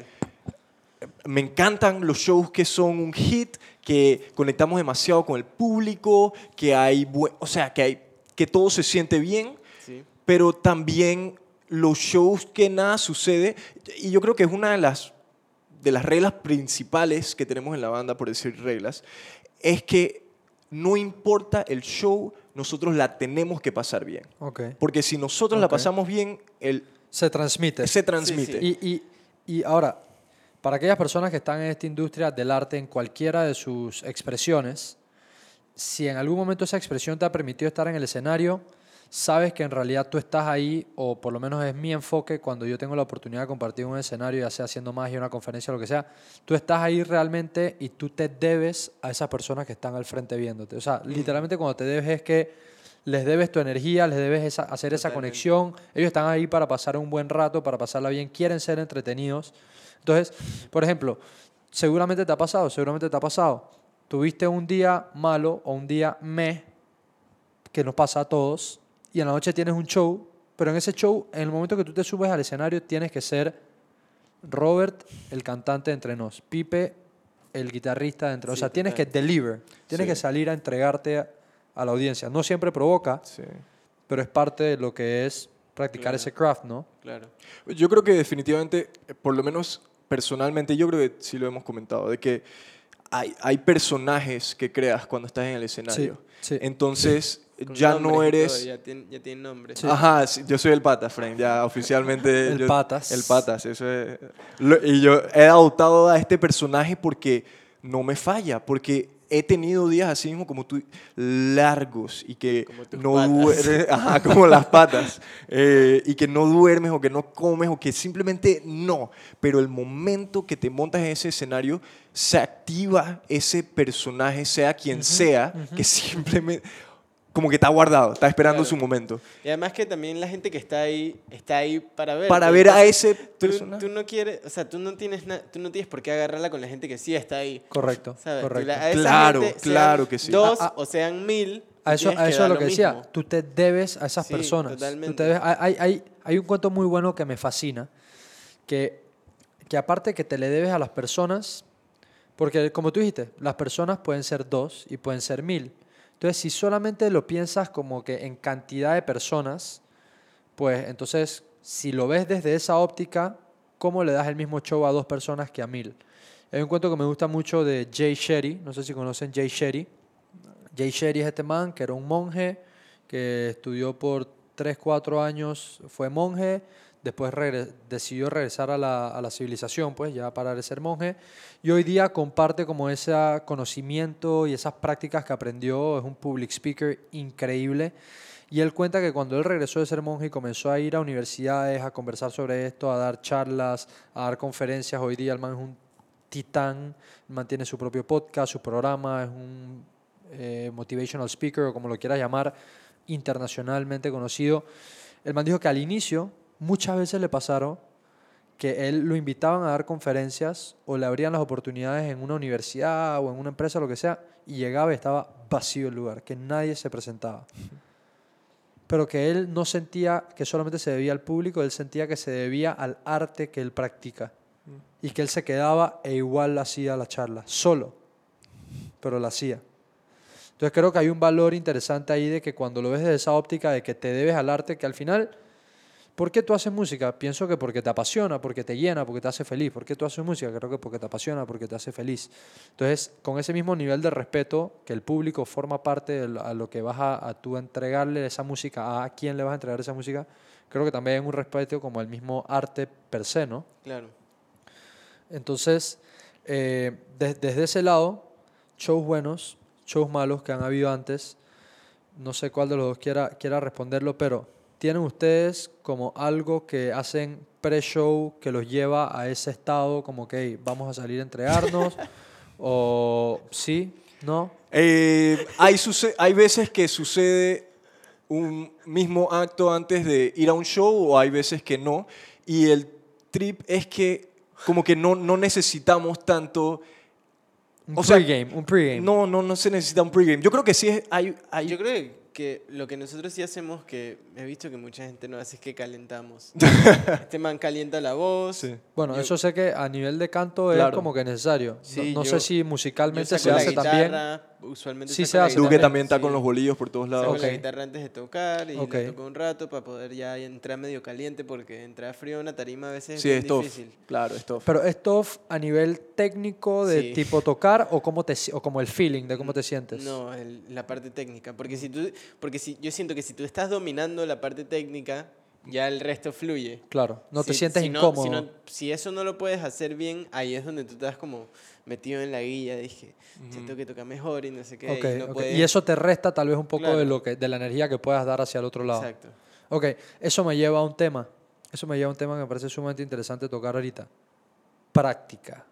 me encantan los shows que son un hit, que conectamos demasiado con el público, que hay, o sea, que hay, que todo se siente bien, Sí. pero también los shows que nada sucede, y yo creo que es una de las, de las reglas principales que tenemos en la banda, por decir reglas, es que no importa el show, nosotros la tenemos que pasar bien. Ok. Porque si nosotros la Ok. pasamos bien, el, Se transmite. se transmite. sí. Y, y, y ahora, para aquellas personas que están en esta industria del arte en cualquiera de sus expresiones, si en algún momento esa expresión te ha permitido estar en el escenario, sabes que en realidad tú estás ahí, o por lo menos es mi enfoque cuando yo tengo la oportunidad de compartir un escenario, ya sea haciendo magia, una conferencia, lo que sea, tú estás ahí realmente y tú te debes a esas personas que están al frente viéndote. O sea, literalmente cuando te debes es que les debes tu energía, les debes esa- hacer esa conexión. Ellos están ahí para pasar un buen rato, para pasarla bien, quieren ser entretenidos. Entonces, por ejemplo, seguramente te ha pasado, seguramente te ha pasado. Tuviste un día malo o un día me, que nos pasa a todos, y en la noche tienes un show, pero en ese show, en el momento que tú te subes al escenario, tienes que ser Robert, el cantante de entre nos, Pipe, el guitarrista de entre nos. Sí, o sea, tienes que deliver, tienes Sí. que salir a entregarte a, a la audiencia. No siempre provoca, Sí. pero es parte de lo que es practicar Claro. ese craft, ¿no? Claro. Yo creo que definitivamente, eh, por lo menos personalmente, yo creo que sí lo hemos comentado, de que hay, hay personajes que creas cuando estás en el escenario. sí. Entonces, Con ya no todo, eres... ya, tienen nombre. Sí. Ajá, sí, yo soy el patas, Frank, ya oficialmente. El yo- patas. El patas, eso es. Lo- y yo he adoptado a este personaje porque no me falla, porque he tenido días así mismo como tú, largos y que Como no duermes, como las patas, eh, y que no duermes o que no comes o que simplemente no. Pero el momento que te montas en ese escenario, se activa ese personaje, sea quien sea, que simplemente, como que está guardado, está esperando Claro. su momento. Y además que también la gente que está ahí, está ahí para ver. Para ver a ese Tú, tú no quieres, o sea, tú no tienes na- tú no tienes por qué agarrarla con la gente que sí está ahí. Correcto, ¿sabes? Tú correcto. la- Claro, gente, claro que sí. Dos A- a- o sean mil. A tú eso, tienes a eso es lo que decía. Tú te debes a esas Sí, personas. Tú totalmente. te debes- hay, hay, hay, hay un cuento muy bueno que me fascina, que, que aparte que te le debes a las personas, porque como tú dijiste, las personas pueden ser dos y pueden ser mil. Entonces, si solamente lo piensas como que en cantidad de personas, pues entonces, si lo ves desde esa óptica, ¿cómo le das el mismo show a dos personas que a mil? Hay un cuento que me gusta mucho de Jay Shetty, no sé si conocen Jay Shetty. Jay Shetty es este man que era un monje que estudió por 3, 4 años, fue monje, después decidió regresar a la, a la civilización, pues ya para ser monje, y hoy día comparte como ese conocimiento y esas prácticas que aprendió, es un public speaker increíble, y él cuenta que cuando él regresó de ser monje y comenzó a ir a universidades, a conversar sobre esto, a dar charlas, a dar conferencias, hoy día el man es un titán, mantiene su propio podcast, su programa, es un eh, motivational speaker o como lo quieras llamar, internacionalmente conocido. El man dijo que al inicio muchas veces le pasaron que él lo invitaban a dar conferencias o le abrían las oportunidades en una universidad o en una empresa, lo que sea, y llegaba y estaba vacío el lugar, que nadie se presentaba. Pero que él no sentía que solamente se debía al público, él sentía que se debía al arte que él practica. Y que él se quedaba e igual hacía la charla, solo, pero la hacía. Entonces creo que hay un valor interesante ahí de que cuando lo ves desde esa óptica de que te debes al arte, que al final, ¿por qué tú haces música? Pienso que porque te apasiona, porque te llena, porque te hace feliz. ¿Por qué tú haces música? Creo que porque te apasiona, porque te hace feliz. Entonces, con ese mismo nivel de respeto, que el público forma parte de lo- a lo que vas a, a tú entregarle esa música, a quién le vas a entregar esa música, creo que también hay un respeto como el mismo arte per se, ¿no? Claro. Entonces, eh, de- desde ese lado, shows buenos, shows malos que han habido antes, no sé cuál de los dos quiera, quiera responderlo, pero ¿tienen ustedes como algo que hacen pre-show que los lleva a ese estado como que "Hey, vamos a salir a entregarnos? ¿O sí? ¿No? Eh, hay, hay veces que sucede un mismo acto antes de ir a un show o hay veces que no. Y el trip es que como que no, no necesitamos tanto... Un O sea, pregame, un pregame. No, no, no se necesita un pregame. Yo creo que sí es, hay, hay Yo creo que lo que nosotros sí hacemos, que he visto que mucha gente no hace, es que calentamos. este man calienta la voz. Sí. Bueno, Yo- eso sé que a nivel de canto es como que necesario. No- Sí, no yo- sé si musicalmente se hace también. Usualmente Sí se la hace Duque también está sí. con los bolillos por todos lados. Saco la Ok. guitarra antes de tocar y Ok. la toco un rato para poder ya entrar medio caliente porque entrar frío en una tarima a veces Sí, es es difícil. Claro, es tough. Pero es tough a nivel técnico de Sí. tipo tocar o cómo te o como el feeling de cómo te sientes. No, el- la parte técnica. Porque, si tú, porque si, yo siento que si tú estás dominando la parte técnica, ya el resto fluye. Claro, no te Si- sientes si no- incómodo. si, no- si eso no lo puedes hacer bien, ahí es donde tú estás como metido en la guía. Dije, siento que toca mejor y no sé qué. Y, no ok. puedes- Y eso te resta tal vez un poco de lo que de la energía que puedas dar hacia el otro lado. Exacto. Ok, eso me lleva a un tema. Eso me lleva a un tema que me parece sumamente interesante tocar ahorita. Práctica.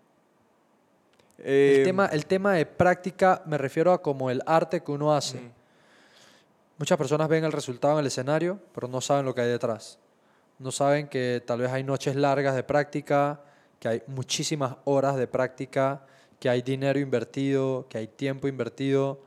Eh, el, tema, el tema de práctica me refiero a como el arte que uno hace. Muchas personas ven el resultado en el escenario, pero no saben lo que hay detrás. No saben que tal vez hay noches largas de práctica, que hay muchísimas horas de práctica, que hay dinero invertido, que hay tiempo invertido.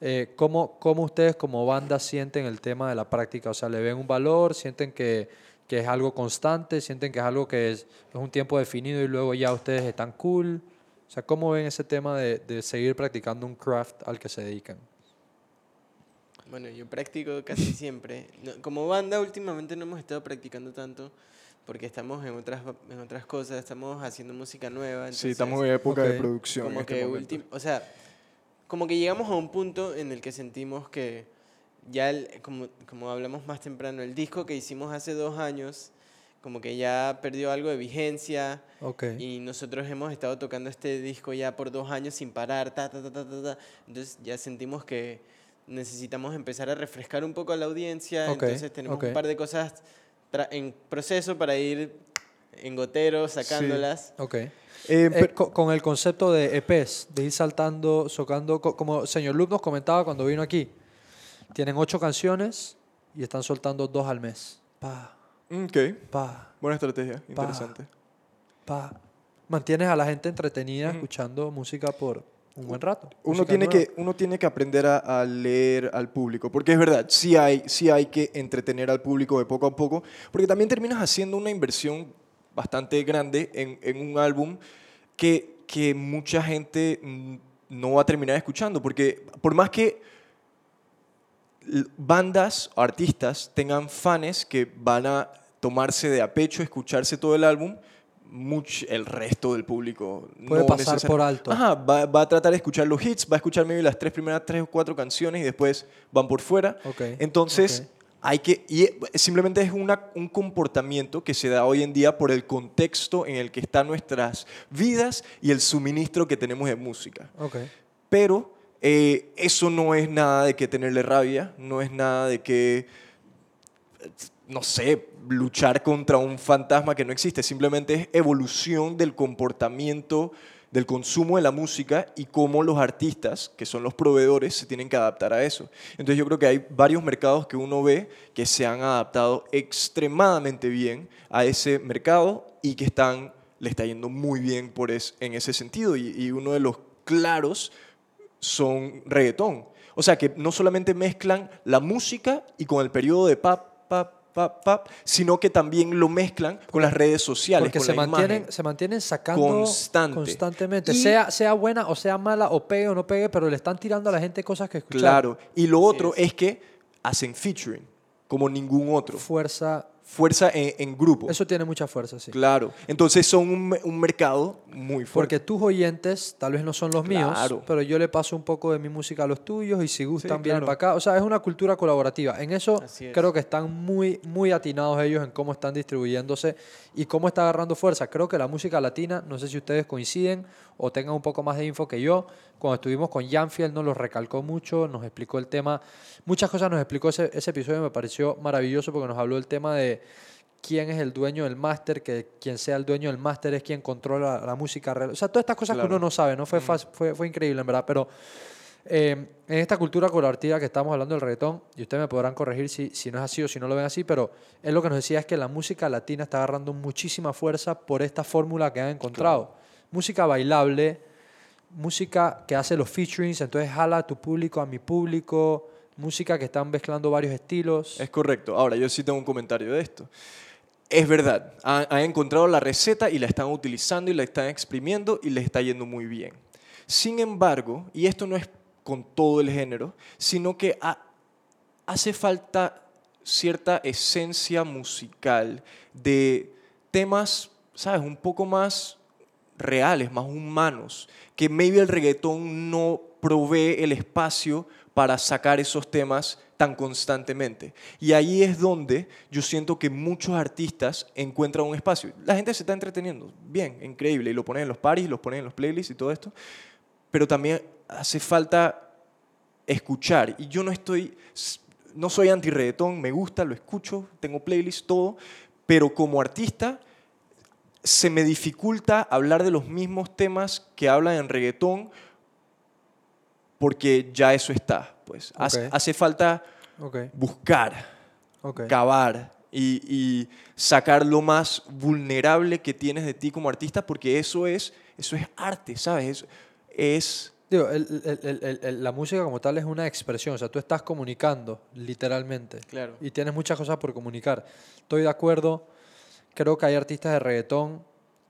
Eh, ¿cómo, ¿Cómo ustedes como banda sienten el tema de la práctica? O sea, ¿le ven un valor? ¿Sienten que, que es algo constante? ¿Sienten que es algo que es, es un tiempo definido y luego ya ustedes están cool? O sea, ¿cómo ven ese tema de, de seguir practicando un craft al que se dedican? Bueno, yo practico casi siempre. No, como banda, últimamente no hemos estado practicando tanto porque estamos en otras, en otras cosas, estamos haciendo música nueva. Sí, entonces- estamos en época Ok. de producción. en como este que ultim- o sea, como que llegamos a un punto en el que sentimos que ya, el- como, como hablamos más temprano, el disco que hicimos hace dos años, como que ya perdió algo de vigencia Ok. y nosotros hemos estado tocando este disco ya por dos años sin parar, ta, ta, ta, ta, ta, ta. entonces ya sentimos que necesitamos empezar a refrescar un poco a la audiencia, entonces tenemos un par de cosas en proceso para ir en goteros, sacándolas. Ok. Eh, Eh, pero- co- con el concepto de EPs, de ir saltando, socando, co- como señor Luke nos comentaba cuando vino aquí, tienen ocho canciones y están soltando dos al mes. Pa, ok, pa, buena estrategia, interesante. pa. Mantienes a la gente entretenida escuchando música por un buen rato. Uno tiene, nueva. que, uno tiene que aprender a, a leer al público, porque es verdad, sí hay, sí hay que entretener al público de poco a poco, porque también terminas haciendo una inversión bastante grande en, en un álbum que, que mucha gente mm, no va a terminar escuchando, porque por más que bandas o artistas tengan fans que van a tomarse de a pecho, escucharse todo el álbum, much- el resto del público Puede no pasar por alto. Ajá, va, va a tratar de escuchar los hits, va a escuchar maybe las tres primeras tres o cuatro canciones y después van por fuera. Ok, Entonces, hay que, y eh, simplemente es una, un comportamiento que se da hoy en día por el contexto en el que están nuestras vidas y el suministro que tenemos de música. Ok. Pero eh, eso no es nada de que tenerle rabia, no es nada de que, no sé, luchar contra un fantasma que no existe, simplemente es evolución del comportamiento, del consumo de la música y cómo los artistas, que son los proveedores, se tienen que adaptar a eso. Entonces yo creo que hay varios mercados que uno ve que se han adaptado extremadamente bien a ese mercado y que están, le está yendo muy bien por es- en ese sentido. Y, uno de los claros son reggaetón. O sea, que no solamente mezclan la música y con el periodo de pap, pap, pap, sino que también lo mezclan con las redes sociales, Porque con se la mantienen, imagen. se mantienen sacando Constante. constantemente. Y- Sea, sea buena o sea mala, o pegue o no pegue, pero le están tirando a la gente cosas que escuchar. Claro. Y lo otro es. es que hacen featuring, como ningún otro. Fuerza. Fuerza en, en grupo. Eso tiene mucha fuerza, sí. Claro. Entonces son un, un mercado muy fuerte. Porque tus oyentes tal vez no son los míos, Claro. pero yo le paso un poco de mi música a los tuyos y si gustan Sí, vienen claro. para acá. O sea, es una cultura colaborativa. En eso es. creo que están muy, muy atinados ellos en cómo están distribuyéndose y cómo está agarrando fuerza. Creo que la música latina, no sé si ustedes coinciden o tengan un poco más de info que yo. Cuando estuvimos con Janfield nos lo recalcó mucho, nos explicó el tema. Muchas cosas nos explicó ese, ese episodio, me pareció maravilloso porque nos habló del tema de quién es el dueño del máster, que quien sea el dueño del máster es quien controla la música real. O sea, todas estas cosas que uno no sabe, ¿no? Fue, fácil- fue, fue increíble, en verdad. Pero eh, en esta cultura colaborativa que estamos hablando del reggaetón, y ustedes me podrán corregir si, si no es así o si no lo ven así, pero él lo que nos decía es que la música latina está agarrando muchísima fuerza por esta fórmula que han encontrado. Música bailable, música que hace los featurings, entonces jala a tu público, a mi público, música que están mezclando varios estilos. Es correcto. Ahora, yo sí tengo un comentario de esto. Es verdad, han, encontrado la receta y la están utilizando y la están exprimiendo y les está yendo muy bien. Sin embargo, y esto no es con todo el género, sino que ha- hace falta cierta esencia musical de temas, ¿sabes? Un poco más reales, más humanos, que maybe el reggaetón no provee el espacio para sacar esos temas tan constantemente. Y ahí es donde yo siento que muchos artistas encuentran un espacio. La gente se está entreteniendo, bien, increíble, y lo ponen en los paris, los ponen en los playlists y todo esto, pero también hace falta escuchar. Y yo no estoy, no soy anti-reggaetón, me gusta, lo escucho, tengo playlists, todo, pero como artista se me dificulta hablar de los mismos temas que hablan en reggaetón porque ya eso está. Pues hace, hace falta buscar, cavar y, y sacar lo más vulnerable que tienes de ti como artista porque eso es, eso es arte, ¿sabes? Es, es Digo, el- el- el- el- el- la música como tal es una expresión, o sea, tú estás comunicando, literalmente. Claro. Y tienes muchas cosas por comunicar. Estoy de acuerdo, creo que hay artistas de reggaetón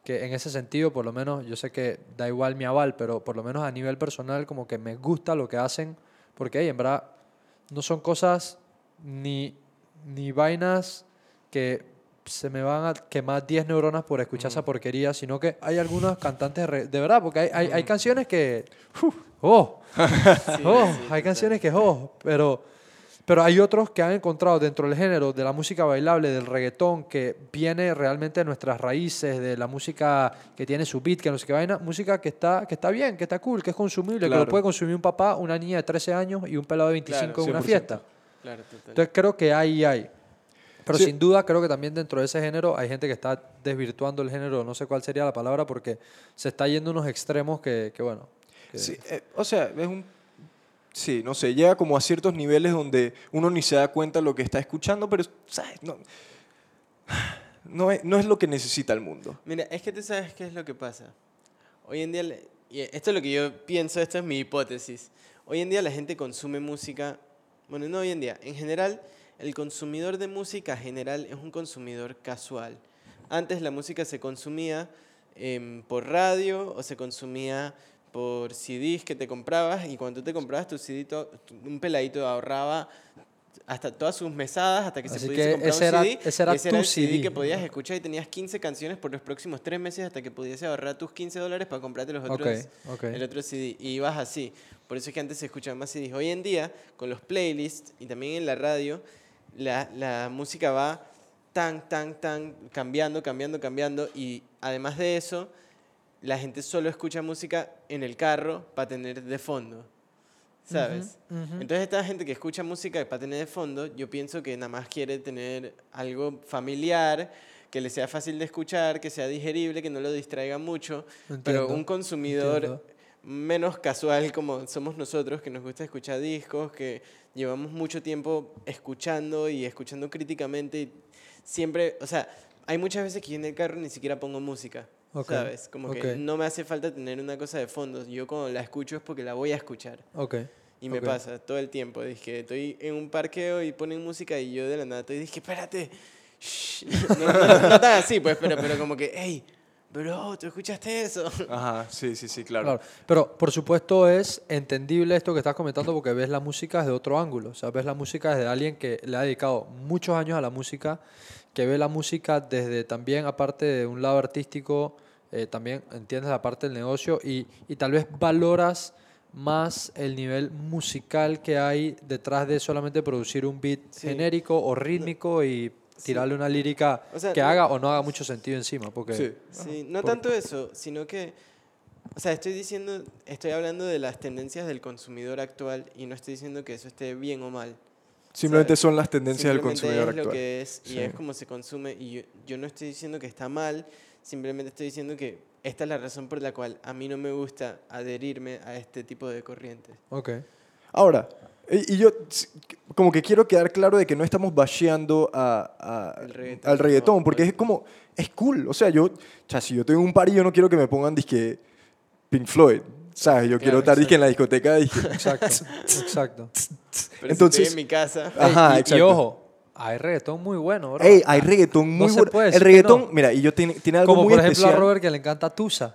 que en ese sentido, por lo menos, yo sé que da igual mi aval, pero por lo menos a nivel personal, como que me gusta lo que hacen, porque hey, en verdad no son cosas ni, ni vainas que se me van a quemar 10 neuronas por escuchar esa porquería, sino que hay algunos cantantes de, de verdad, porque hay, hay, hay canciones que... ¡Oh! oh, hay canciones que oh, pero, pero hay otros que han encontrado dentro del género de la música bailable, del reggaetón, que viene realmente de nuestras raíces, de la música que tiene su beat, que no sé qué vaina, música que está, que está bien, que está cool, que es consumible, que lo Claro. puede consumir un papá, una niña de 13 años y un pelado de 25 en una 100%. fiesta. Claro. Entonces creo que hay hay. Pero Sí. sin duda creo que también dentro de ese género hay gente que está desvirtuando el género, no sé cuál sería la palabra, porque se está yendo a unos extremos que, que bueno. que- Sí, eh, o sea, es un... Sí, no sé, llega como a ciertos niveles donde uno ni se da cuenta de lo que está escuchando, pero, ¿sabes? No, no, es, no es lo que necesita el mundo. Mira, es que tú sabes qué es lo que pasa. Hoy en día esto es lo que yo pienso, esto es mi hipótesis. Hoy en día la gente consume música, bueno, no hoy en día, en general, el consumidor de música general es un consumidor casual. Antes la música se consumía em, por radio o se consumía por CDs que te comprabas y cuando tú te comprabas tu CD, un peladito ahorraba hasta todas sus mesadas hasta que Así se pudiese que comprar ese un era- CD. ese era ese tu era el CD, CD. que podías escuchar y tenías 15 canciones por los próximos tres meses hasta que pudiese ahorrar tus 15 dólares para comprarte los otros, ok. el otro CD. Y ibas así. Por eso es que antes se escuchaban más CDs. Hoy en día, con los playlists y también en la radio, la, la música va tan, tan, tan cambiando, cambiando, cambiando. Y además de eso, la gente solo escucha música en el carro para tener de fondo. ¿Sabes? Ujú, ujú. Entonces esta gente que escucha música para tener de fondo, yo pienso que nada más quiere tener algo familiar, que le sea fácil de escuchar, que sea digerible, que no lo distraiga mucho, pero un consumidor entiendo. menos casual como somos nosotros, que nos gusta escuchar discos, que llevamos mucho tiempo escuchando y escuchando críticamente y siempre, o sea, hay muchas veces que yo en el carro ni siquiera pongo música. ¿Sabes? Como que no me hace falta tener una cosa de fondo. Yo cuando la escucho es porque la voy a escuchar. Ok. Y me pasa todo el tiempo. Dije, estoy en un parqueo y ponen música y yo de la nada estoy, dije, espérate. shh". No, no- no tan así, pues, pero, pero como que, hey, bro, ¿tú escuchaste eso? Ajá, sí, sí, sí, claro. Claro, pero por supuesto es entendible esto que estás comentando porque ves la música desde otro ángulo, o sea, ves la música desde alguien que le ha dedicado muchos años a la música, que ve la música desde también, aparte de un lado artístico, eh, también entiendes la parte del negocio y, y tal vez valoras más el nivel musical que hay detrás de solamente producir un beat Sí. genérico o rítmico y tirarle una lírica O sea, que no- haga o no haga mucho sentido encima, porque Sí. Sí, no por- tanto eso, sino que, o sea, estoy diciendo, estoy hablando de las tendencias del consumidor actual y no estoy diciendo que eso esté bien o mal. Simplemente son las tendencias del consumidor es lo actual. que es y Sí. es como se consume y yo, yo no estoy diciendo que está mal, simplemente estoy diciendo que esta es la razón por la cual a mí no me gusta adherirme a este tipo de corrientes. Ok. Ahora, y, y yo como que quiero quedar claro de que no estamos basheando a, a- reggaetón, al reggaetón, no, porque no. es como, es cool. O sea, yo, o sea, si yo tengo un par y yo no quiero que me pongan disque Pink Floyd, ¿sabes? Yo quiero Claro, estar disque en la discoteca, disque, Exacto, exacto. Pero Entonces- si estoy en mi casa, Ajá, y- y, exacto. ojo, hay reggaetón muy bueno, bro. Ey, hay reggaetón muy se bueno. puede El reggaetón, no. mira, y yo tiene, tiene algo Como muy por ejemplo especial. a Robert que le encanta Tusa.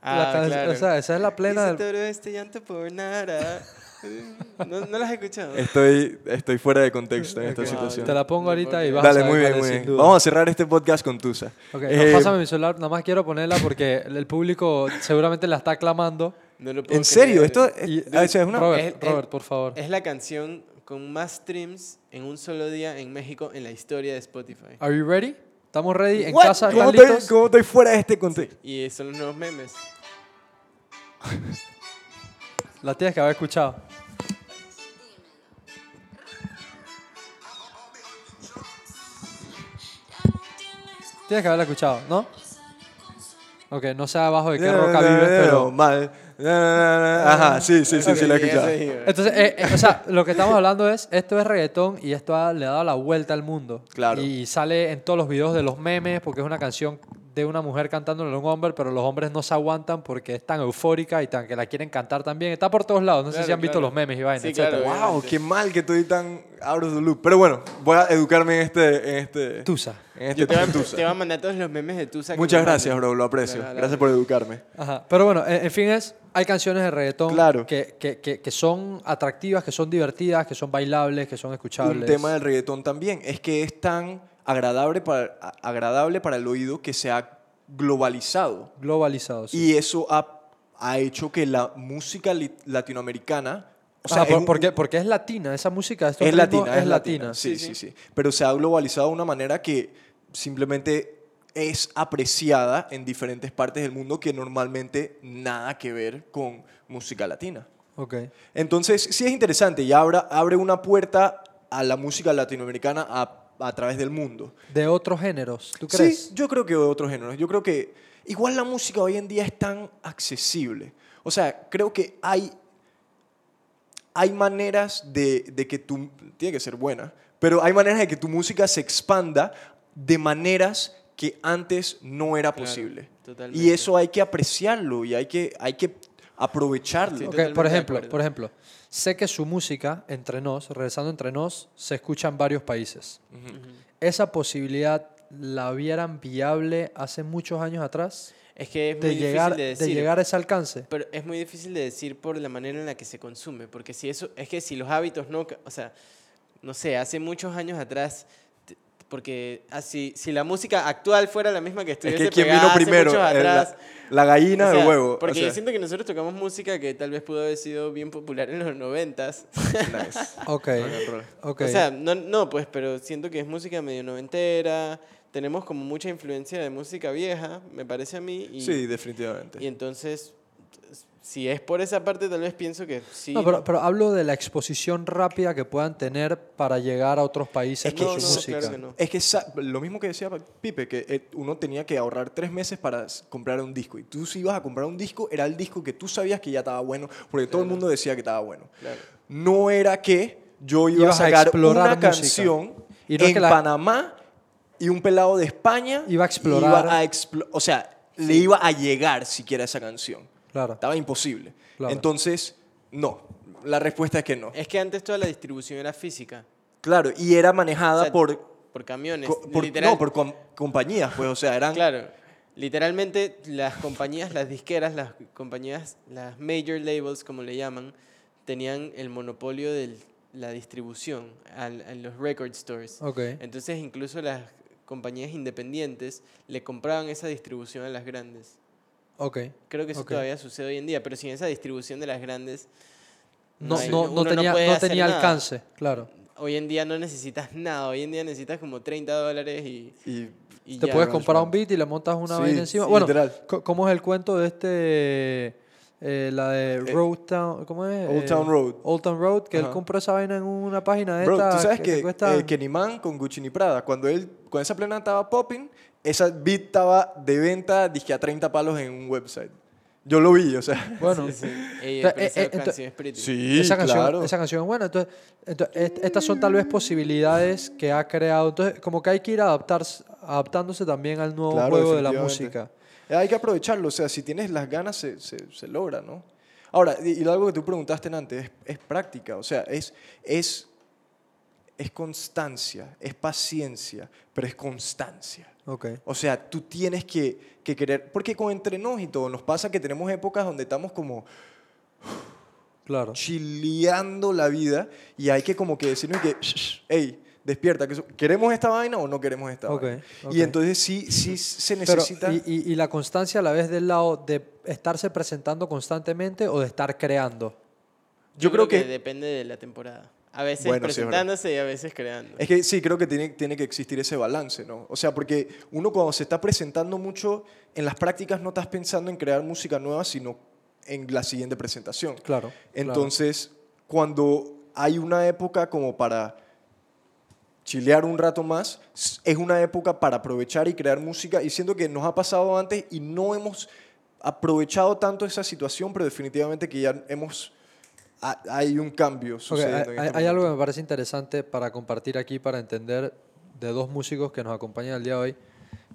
Ah, claro. O sea, esa es la plena del... este llanto por nada. ¿No, ¿No las has escuchado? Estoy, estoy fuera de contexto en esta Ok. situación. Te la pongo No ahorita y vas a Dale, saber muy bien, muy bien. Vamos a cerrar este podcast con Tusa. Ok, Eh, no, pásame mi celular, nada más quiero ponerla porque el público seguramente la está aclamando. No lo puedo ¿En serio? creer. Esto es, Y- sea, es una... Robert, es- es- Robert, por favor. Es la canción con más streams en un solo día en México en la historia de Spotify. Are you ready? ¿Estamos ready? ¿En What? casa? ¿Cómo ¿Están estoy? ¿Cómo estoy fuera de este contexto? Y son los nuevos memes. La tienes que haber escuchado. Tienes que haberla escuchado, ¿no? Ok, no sé abajo de qué roca vives, pero... Mal. Ajá, sí, sí, sí, sí, la he escuchado. Entonces, eh, eh, o sea, lo que estamos hablando es, esto es reggaetón y esto ha- le ha dado la vuelta al mundo. Claro. Y sale en todos los videos de los memes porque es una canción de una mujer cantándole a un hombre, pero los hombres no se aguantan porque es tan eufórica y tan que la quieren cantar también. Está por todos lados. No sé si han visto los memes y vainas, Sí, claro. Wow, obviamente. qué mal que estoy tan out of the loop. Pero bueno, voy a educarme en este... En este Tusa. en este Yo te voy, a, Tusa. te voy a mandar todos los memes de Tusa. que Muchas gracias, bro, lo aprecio. Gracias por educarme. Ajá. Pero bueno, en, en fin es, hay canciones de reggaetón Claro. que, que, que, que son atractivas, que son divertidas, que son bailables, que son escuchables. Un tema del reggaetón también es que es tan agradable para, agradable para el oído que se ha globalizado. Globalizados. sí. Y eso ha, ha hecho que la música latinoamericana... O sea, Ah, es por- porque, porque es latina, esa música es latina, es latina. Sí, sí, sí, Pero se ha globalizado de una manera que simplemente es apreciada en diferentes partes del mundo que normalmente nada que ver con música latina. Ok. Entonces, sí es interesante y abra- abre una puerta a la música latinoamericana a, a través del mundo. De otros géneros, ¿tú crees? Sí, yo creo que de otros géneros. Yo creo que igual la música hoy en día es tan accesible. O sea, creo que hay, hay maneras de, de que tu... Tiene que ser buena, pero hay maneras de que tu música se expanda de maneras que antes no era Claro, posible. totalmente. Y eso hay que apreciarlo y hay que, hay que aprovecharlo. Sí, Ok, totalmente por ejemplo, por ejemplo, sé que su música, entre nos, regresando entre nos, se escucha en varios países. ¿Esa posibilidad la vieran viable hace muchos años atrás? Es que es De muy llegar, difícil de de decir. llegar a ese alcance. Pero es muy difícil de decir por la manera en la que se consume, porque si eso, es que si los hábitos no, o sea, no sé, hace muchos años atrás, porque así, si la música actual fuera la misma que Es estuviese que quién pegada vino primero, Eh, la, atrás, la gallina o o sea, el huevo. O Porque sea, yo siento que nosotros tocamos música que tal vez pudo haber sido bien popular en los noventas. nice. Ok, Rock and roll. ok. O sea, no, no, pues, pero siento que es música medio noventera. Tenemos como mucha influencia de música vieja, me parece a mí. Y, sí, definitivamente. y entonces, si es por esa parte, tal vez pienso que sí. no, pero, pero hablo de la exposición rápida que puedan tener para llegar a otros países Es que, con no, su no, música. claro que no. es que lo mismo que decía Pipe, que eh, uno tenía que ahorrar tres meses para comprar un disco. Y tú si ibas a comprar un disco, era el disco que tú sabías que ya estaba bueno, porque todo el mundo decía que estaba bueno. Claro. No era que yo iba Ibas a a sacar explorar una música. canción Y no es en que la- Panamá y un pelado de España Iba a explorar. iba a explo- o sea, le iba a llegar siquiera esa canción. Claro. Estaba imposible. Claro. Entonces, no. La respuesta es que no. Es que antes toda la distribución era física. Claro, y era manejada O sea, por, Por camiones. co- por- literal. no, por com- compañías, pues, o sea, eran Claro. Literalmente las compañías, las disqueras, las compañías, las major labels, como le llaman, tenían el monopolio de la distribución en los record stores. Ok. Entonces incluso las compañías independientes le compraban esa distribución a las grandes. Ok. Creo que eso Ok. todavía sucede hoy en día, pero sin esa distribución de las grandes, No, hay- no, no uno tenía, no tenía nada. alcance, claro. Hoy en día no necesitas nada, hoy en día necesitas como 30 dólares y, y y Te ya. puedes comprar un beat y le montas una Sí, vaina encima. sí, bueno, literal. ¿cómo es el cuento de este, eh, la de Road Town, ¿cómo es? Old Eh, Town Road. Old Town Road, que él Ajá. compró esa vaina en una página de Bro, esta tú sabes que, que, cuesta... eh, que con Gucci ni Prada, cuando él, cuando esa plena estaba popping, esa beat estaba de venta, dije a 30 palos en un website. Yo lo vi, o sea. Bueno, Sí, sí. Ey, Entonces, pero esa eh, eh, canción es pretty. Sí, esa, canción, claro. esa canción es buena. Entonces, entonces, est- estas son tal vez posibilidades que ha creado. Entonces, como que hay que ir adaptar, adaptándose también al nuevo Claro, juego de la música. Eh, Hay que aprovecharlo, o sea, si tienes las ganas se, se, se logra, ¿no? Ahora, y, y algo que tú preguntaste antes, es, es práctica, o sea, es, es, es constancia, es paciencia, pero es constancia. Ok. O sea, tú tienes que, que querer, porque con entre nos y todo, nos pasa que tenemos épocas donde estamos como Claro. chileando la vida y hay que como que decirnos que, hey, despierta, que ¿queremos esta vaina o no queremos esta Ok, vaina? ok. Y entonces sí, sí se Pero, necesita... y, y- y la constancia a la vez del lado de estarse presentando constantemente o de estar creando? yo creo que depende de la temporada. A veces Bueno, sí, presentándose y a veces creando. Es que sí, creo que tiene, tiene que existir ese balance, ¿no? O sea, porque uno cuando se está presentando mucho, en las prácticas no estás pensando en crear música nueva, sino en la siguiente presentación. Claro. Entonces, cuando hay una época como para chilear un rato más, es una época para aprovechar y crear música, y siento que nos ha pasado antes y no hemos aprovechado tanto esa situación, pero definitivamente que ya hemos... ha- Hay un cambio sucediendo. hay, en hay- este hay algo que me parece interesante para compartir aquí, para entender de dos músicos que nos acompañan el día de hoy.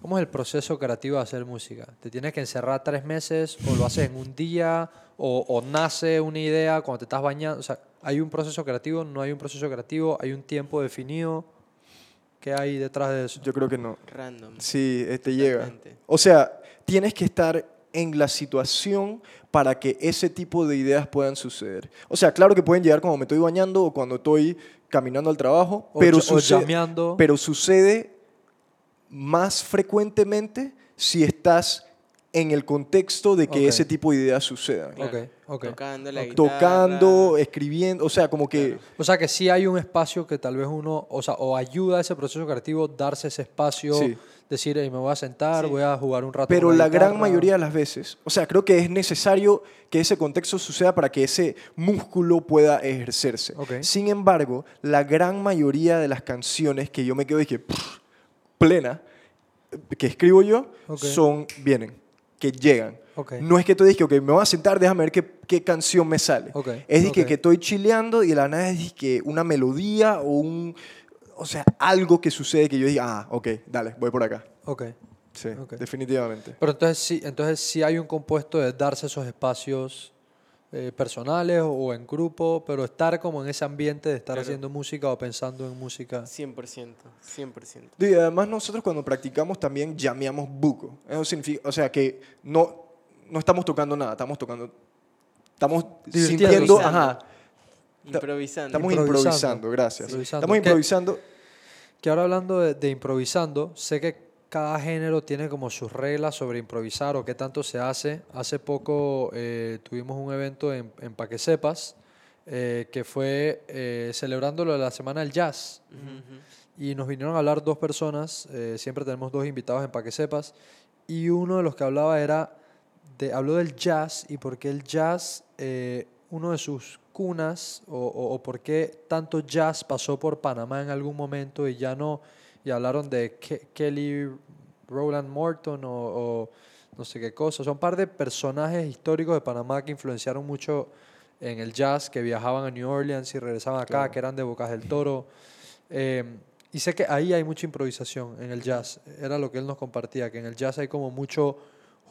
¿Cómo es el proceso creativo de hacer música? ¿Te tienes que encerrar tres meses o lo haces en un día o, o nace una idea cuando te estás bañando? O sea, ¿hay un proceso creativo? ¿No hay un proceso creativo? ¿Hay un tiempo definido? ¿Qué hay detrás de eso? Yo creo que no. Random. Sí, te llega. Totalmente. O sea, tienes que estar en la situación para que ese tipo de ideas puedan suceder. O sea, claro que pueden llegar cuando me estoy bañando o cuando estoy caminando al trabajo, O pero, ja- o suce- llameando. pero sucede más frecuentemente si estás en el contexto de que ese tipo de ideas sucedan. Claro. Ok, ok. Tocando la Ok. guitarra. Tocando, escribiendo, o sea, como que... O sea que sí hay un espacio que tal vez uno, o sea, o ayuda a ese proceso creativo darse ese espacio, Sí. Decir, "Ey, me voy a sentar, Sí. voy a jugar un rato. Pero la gran guitarra". mayoría de las veces, o sea, creo que es necesario que ese contexto suceda para que ese músculo pueda ejercerse. Ok. Sin embargo, la gran mayoría de las canciones que yo me quedo y que pff, plena, eh, que escribo yo, Ok. son, vienen, que llegan. Ok. No es que tú que ok, me voy a sentar, déjame ver qué, qué canción me sale. Ok, Es de que, que estoy chileando y de la nada es que una melodía o un, o sea, algo que sucede que yo diga, ah, ok, dale, voy por acá. Ok, Sí, Ok. definitivamente. Pero entonces sí, entonces sí hay un compuesto de darse esos espacios eh, personales o en grupo, pero estar como en ese ambiente de estar Claro. haciendo música o pensando en música. 100%, 100%. Y además nosotros cuando practicamos también llameamos buco. Eso significa, o sea que no, no estamos tocando nada, estamos tocando, estamos sintiendo, ajá, Improvisando. estamos Improvisando. improvisando, gracias. Improvisando. Estamos improvisando. Que ahora hablando de, de improvisando, sé que cada género tiene como sus reglas sobre improvisar o qué tanto se hace. Hace poco eh, tuvimos un evento en, en Pa' que sepas, eh, que fue eh, celebrando la Semana del Jazz. Ujú, ujú. Y nos vinieron a hablar dos personas, eh, siempre tenemos dos invitados en Pa' que sepas, y uno de los que hablaba era, de, habló del jazz y por qué el jazz, eh, uno de sus cunas, o, o, o por qué tanto jazz pasó por Panamá en algún momento y ya no, y hablaron de Ke- Kelly Rowland Morton o, o no sé qué cosa, son un par de personajes históricos de Panamá que influenciaron mucho en el jazz, que viajaban a New Orleans y regresaban acá, Claro. que eran de Bocas del Toro. Eh, y sé que ahí hay mucha improvisación en el jazz. Era lo que él nos compartía, que en el jazz hay como mucho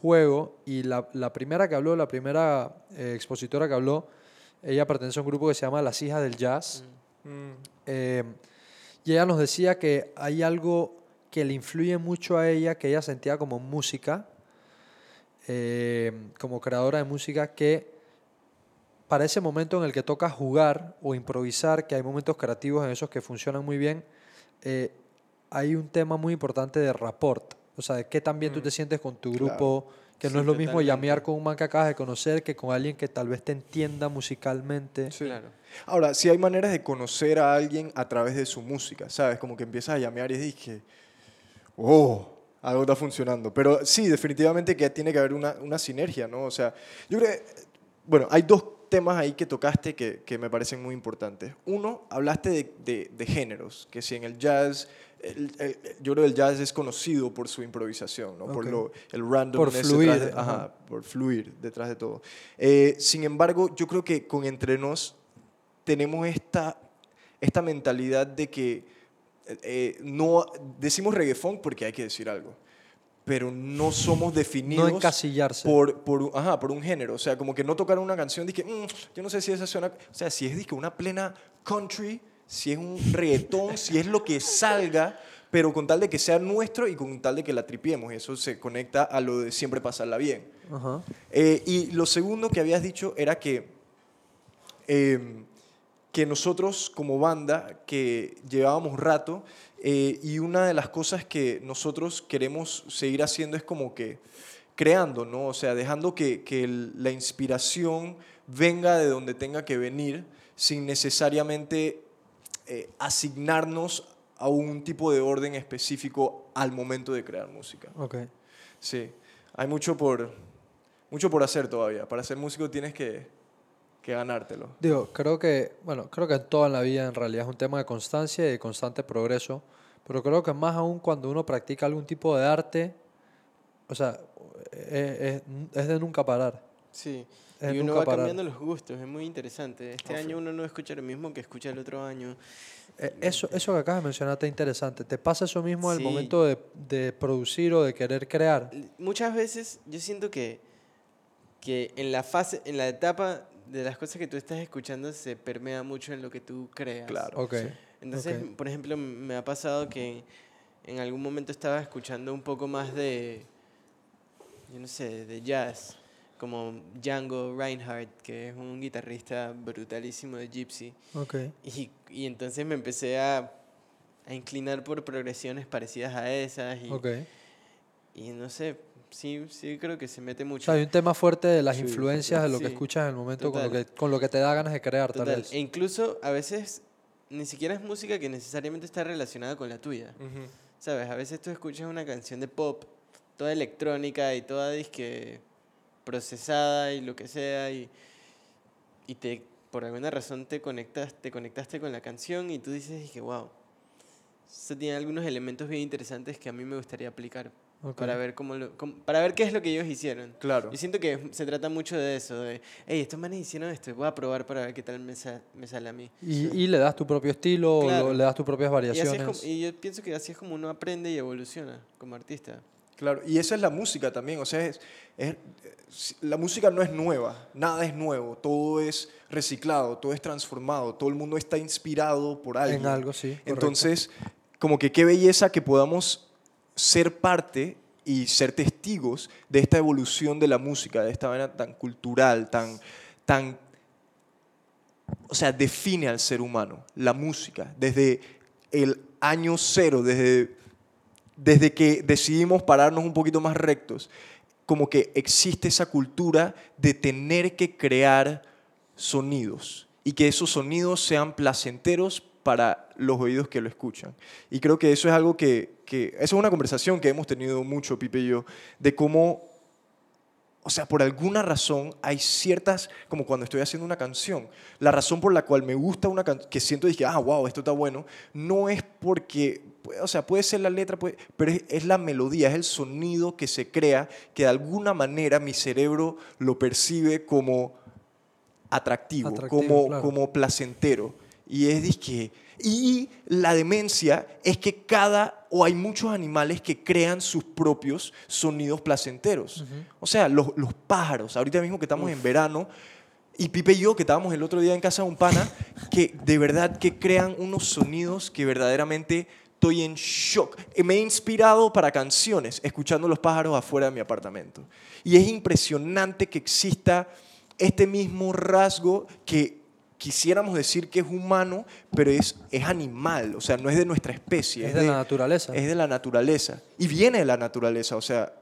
juego. Y la, la primera que habló, la primera eh, expositora que habló, ella pertenece a un grupo que se llama Las Hijas del Jazz. Mm, Eh, y ella nos decía que hay algo que le influye mucho a ella, que ella sentía como música, eh, como creadora de música, que para ese momento en el que toca jugar o improvisar, que hay momentos creativos en esos que funcionan muy bien, eh, hay un tema muy importante de rapport. O sea, de qué tan bien tú te sientes con tu Claro. Que no Sí, es lo mismo llamear con un man que acabas de conocer que con alguien que tal vez te entienda musicalmente. sí. Claro. Ahora, sí hay maneras de conocer a alguien a través de su música, ¿sabes? Como que empiezas a llamear y dices que, oh, algo está funcionando. Pero sí, definitivamente que tiene que haber una, una sinergia, ¿no? O sea, yo creo que, bueno, hay dos temas ahí que tocaste que, que me parecen muy importantes. Uno, hablaste de, de- de géneros, que si en el jazz, el- el- yo creo que el jazz es conocido por su improvisación, ¿no? Por Ok. lo, el random. Por fluir, ajá, ajá. por fluir detrás de todo. Eh, sin embargo, yo creo que con Entre Nos tenemos esta, esta mentalidad de que eh, no decimos reggaetón porque hay que decir algo, pero no somos definidos No encasillarse. por, por, un- ajá, por un género. O sea, como que no tocar una canción, dije, "Mm, yo no sé si esa suena. O sea, si es dizque, una plena country, si es un reggaetón, si es lo que salga, pero con tal de que sea nuestro y con tal de que la tripiemos. Eso se conecta a lo de siempre pasarla bien. Eh, y lo segundo que habías dicho era que, eh, que nosotros como banda, que llevábamos rato, eh, y una de las cosas que nosotros queremos seguir haciendo es como que creando, ¿no? O sea, dejando que, que la inspiración venga de donde tenga que venir, sin necesariamente eh, asignarnos a un tipo de orden específico al momento de crear música. Ok. Sí, hay mucho por, mucho por hacer todavía. Para ser músico tienes que, que ganártelo. Digo, creo que, bueno, creo que en toda la vida en realidad es un tema de constancia y de constante progreso, pero creo que más aún cuando uno practica algún tipo de arte, o sea, es, es- es de nunca parar. Sí. Es y uno va parar. cambiando los gustos, es muy interesante. Este año uno no escucha lo mismo que escucha el otro año. Eh, Eso, eso que acabas de mencionar está interesante. ¿Te pasa eso mismo al Sí. momento de, de producir o de querer crear? Muchas veces yo siento que, que en la fase, en la etapa de las cosas que tú estás escuchando se permea mucho en lo que tú creas. Claro. Ok. Entonces, ok. por ejemplo, me ha pasado que en algún momento estaba escuchando un poco más de, yo no sé, de jazz, como Django Reinhardt, que es un guitarrista brutalísimo de Gypsy. Ok. Y, y entonces me empecé a, a inclinar por progresiones parecidas a esas. Y, Ok. y no sé, sí, sí creo que se mete O mucho. sea, hay un tema fuerte de las Sí, influencias de lo que sí, escuchas en el momento con lo, que, con lo que te da ganas de crear, Total. tal vez. E incluso a veces ni siquiera es música que necesariamente está relacionada con la tuya. Ujú. ¿Sabes? A veces tú escuchas una canción de pop, toda electrónica y toda disque procesada y lo que sea y, y te por alguna razón te conectas te conectaste con la canción y tú dices que wow. Eso tiene algunos elementos bien interesantes que a mí me gustaría aplicar para ver cómo, lo- cómo- para ver qué es lo que ellos hicieron. Claro. Yo siento que se trata mucho de eso, de, hey, estos manes hicieron esto, voy a probar para ver qué tal me, sa- me sale a mí. Y, y le das tu propio estilo o Claro. le das tus propias Y, variaciones. como- y yo pienso que así es como uno aprende y evoluciona como artista. Claro, y esa es la música también, o sea, es, la música no es nueva, nada es nuevo, todo es reciclado, todo es transformado, todo el mundo está inspirado por alguien. En algo, sí. correcto. Entonces, como que qué belleza que podamos ser parte y ser testigos de esta evolución de la música, de esta manera tan cultural, tan, tan, o sea, define al ser humano, la música, desde el año cero, desde, desde que decidimos pararnos un poquito más rectos, como que existe esa cultura de tener que crear sonidos y que esos sonidos sean placenteros para los oídos que lo escuchan. Y creo que eso es algo que, que eso es una conversación que hemos tenido mucho, Pipe y yo, de cómo, o sea, por alguna razón hay ciertas, como cuando estoy haciendo una canción, la razón por la cual me gusta una canción, que siento dije, ah, wow, esto está bueno, no es porque, o sea, puede ser la letra, puede- pero es, la melodía, es el sonido que se crea, que de alguna manera mi cerebro lo percibe como atractivo, Atractivo, como, claro. como placentero. Y es disque. Y la demencia es que cada, o hay muchos animales que crean sus propios sonidos placenteros. O sea, los, los pájaros, ahorita mismo que estamos en verano, y Pipe y yo, que estábamos el otro día en casa de un pana, que de verdad que crean unos sonidos que verdaderamente estoy en shock. Me he inspirado para canciones escuchando los pájaros afuera de mi apartamento. Y es impresionante que exista este mismo rasgo que quisiéramos decir que es humano, pero es, es animal, o sea, no es de nuestra especie. Es de la naturaleza. Es de la naturaleza. Y viene de la naturaleza, o sea,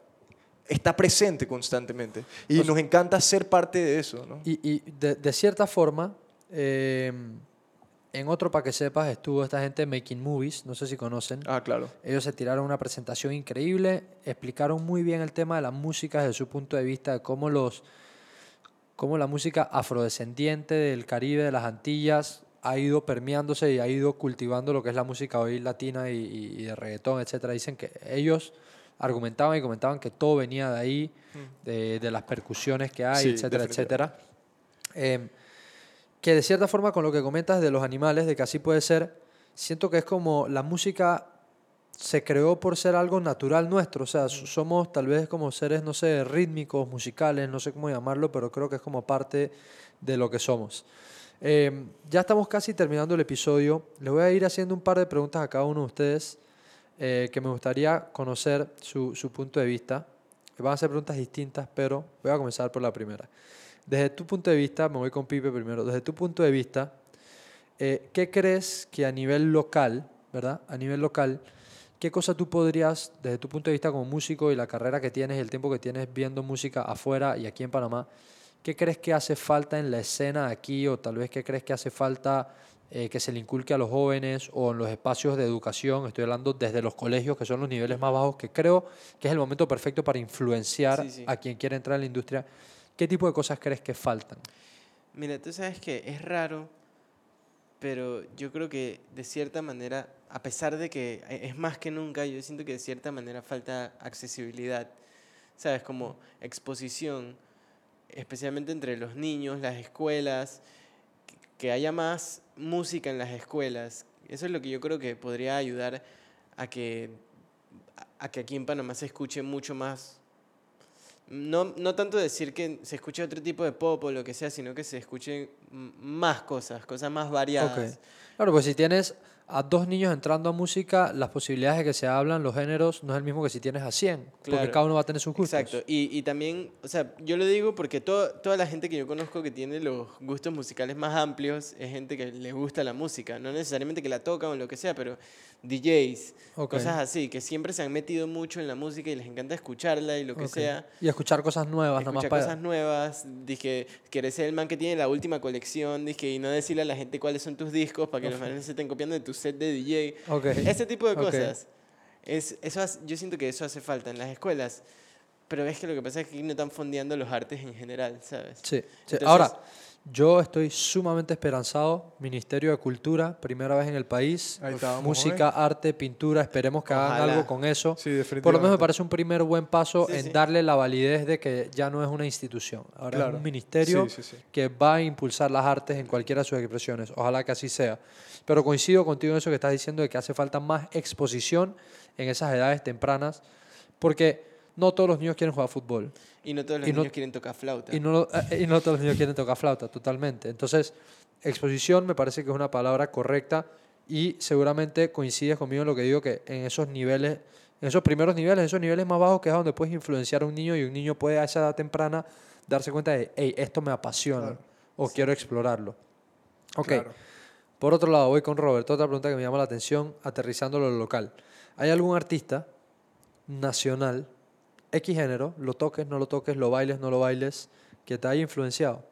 está presente constantemente. Y nos encanta ser parte de eso, ¿no? Y, y de, de cierta forma, eh, en otro para que sepas, estuvo esta gente Making Movies, no sé si conocen. Ah, claro. Ellos se tiraron una presentación increíble, explicaron muy bien el tema de la música desde su punto de vista, de cómo, los, cómo la música afrodescendiente del Caribe, de las Antillas, ha ido permeándose y ha ido cultivando lo que es la música hoy latina y, y- de reggaetón, etcétera. Dicen que ellos argumentaban y comentaban que todo venía de ahí, de, de las percusiones que hay, Sí, etcétera, etcétera. Em, que de cierta forma con lo que comentas de los animales, de que así puede ser, siento que es como la música se creó por ser algo natural nuestro, o sea, so- somos tal vez como seres, no sé, rítmicos, musicales, no sé cómo llamarlo, pero creo que es como parte de lo que somos. Eh, ya estamos casi terminando el episodio, les voy a ir haciendo un par de preguntas a cada uno de ustedes eh, que me gustaría conocer su, su punto de vista. Van a ser preguntas distintas, pero voy a comenzar por la primera. Desde tu punto de vista, me voy con Pipe primero, desde tu punto de vista, eh, ¿qué crees que a nivel local, ¿verdad? A nivel local, ¿qué cosa tú podrías, desde tu punto de vista como músico y la carrera que tienes y el tiempo que tienes viendo música afuera y aquí en Panamá, ¿qué crees que hace falta en la escena aquí o tal vez qué crees que hace falta eh, que se le inculque a los jóvenes o en los espacios de educación? Estoy hablando desde los colegios, que son los niveles más bajos, que creo que es el momento perfecto para influenciar Sí, sí. a quien quiere entrar en la industria. ¿Qué tipo de cosas crees que faltan? Mira, tú sabes que es raro, pero yo creo que de cierta manera, a pesar de que e- es más que nunca, yo siento que de cierta manera falta accesibilidad, ¿sabes? Como exposición, especialmente entre los niños, las escuelas, que- haya más música en las escuelas. Eso es lo que yo creo que podría ayudar a que, a que aquí en Panamá se escuche mucho más no, no tanto decir que se escuche otro tipo de pop o lo que sea, sino que se escuchen más cosas, cosas más variadas. Claro, pues si tienes a dos niños entrando a música, las posibilidades de que se hablan los géneros no es el mismo que si tienes a 100, porque Claro. cada uno va a tener sus gustos. Exacto. Y, y también, o sea, yo lo digo porque todo, toda la gente que yo conozco que tiene los gustos musicales más amplios es gente que le gusta la música. No necesariamente que la tocan o lo que sea, pero DJs, Ok. cosas así, que siempre se han metido mucho en la música y les encanta escucharla y lo que Ok. sea. Y escuchar cosas nuevas, nomás Escuchar para... cosas nuevas, dije, querés ser el man que tiene la última colección, dije, y no decirle a la gente cuáles son tus discos para que los manes se estén copiando de tu set de DJ. Ok. Ese tipo de cosas. Es, eso hace- yo siento que eso hace falta en las escuelas. Pero es que lo que pasa es que aquí no están fondeando los artes en general, ¿sabes? Sí, sí. Entonces- Ahora, yo estoy sumamente esperanzado. Ministerio de Cultura, primera vez en el país. Ahí Música, arte, pintura. Esperemos que hagan algo con eso. Sí, Por lo menos me parece un primer buen paso Sí, en sí. darle la validez de que ya no es una institución. Ahora es un ministerio Sí, sí, sí. que va a impulsar las artes en cualquiera de sus expresiones. Ojalá que así sea. Pero coincido contigo en eso que estás diciendo de que hace falta más exposición en esas edades tempranas. Porque no todos los niños quieren jugar fútbol. Y no todos los Y no- niños quieren tocar flauta. Y no, eh, y no todos los niños quieren tocar flauta, totalmente. Entonces, exposición me parece que es una palabra correcta y seguramente coincides conmigo en lo que digo que en esos niveles, en esos primeros niveles, en esos niveles más bajos que es donde puedes influenciar a un niño y un niño puede a esa edad temprana darse cuenta de, hey, esto me apasiona Claro. o quiero explorarlo. Ok. Claro. Por otro lado, voy con Robert. Otra pregunta que me llama la atención, aterrizándolo en lo local. ¿Hay algún artista nacional, X género, lo toques, no lo toques, lo bailes, no lo bailes, que te haya influenciado?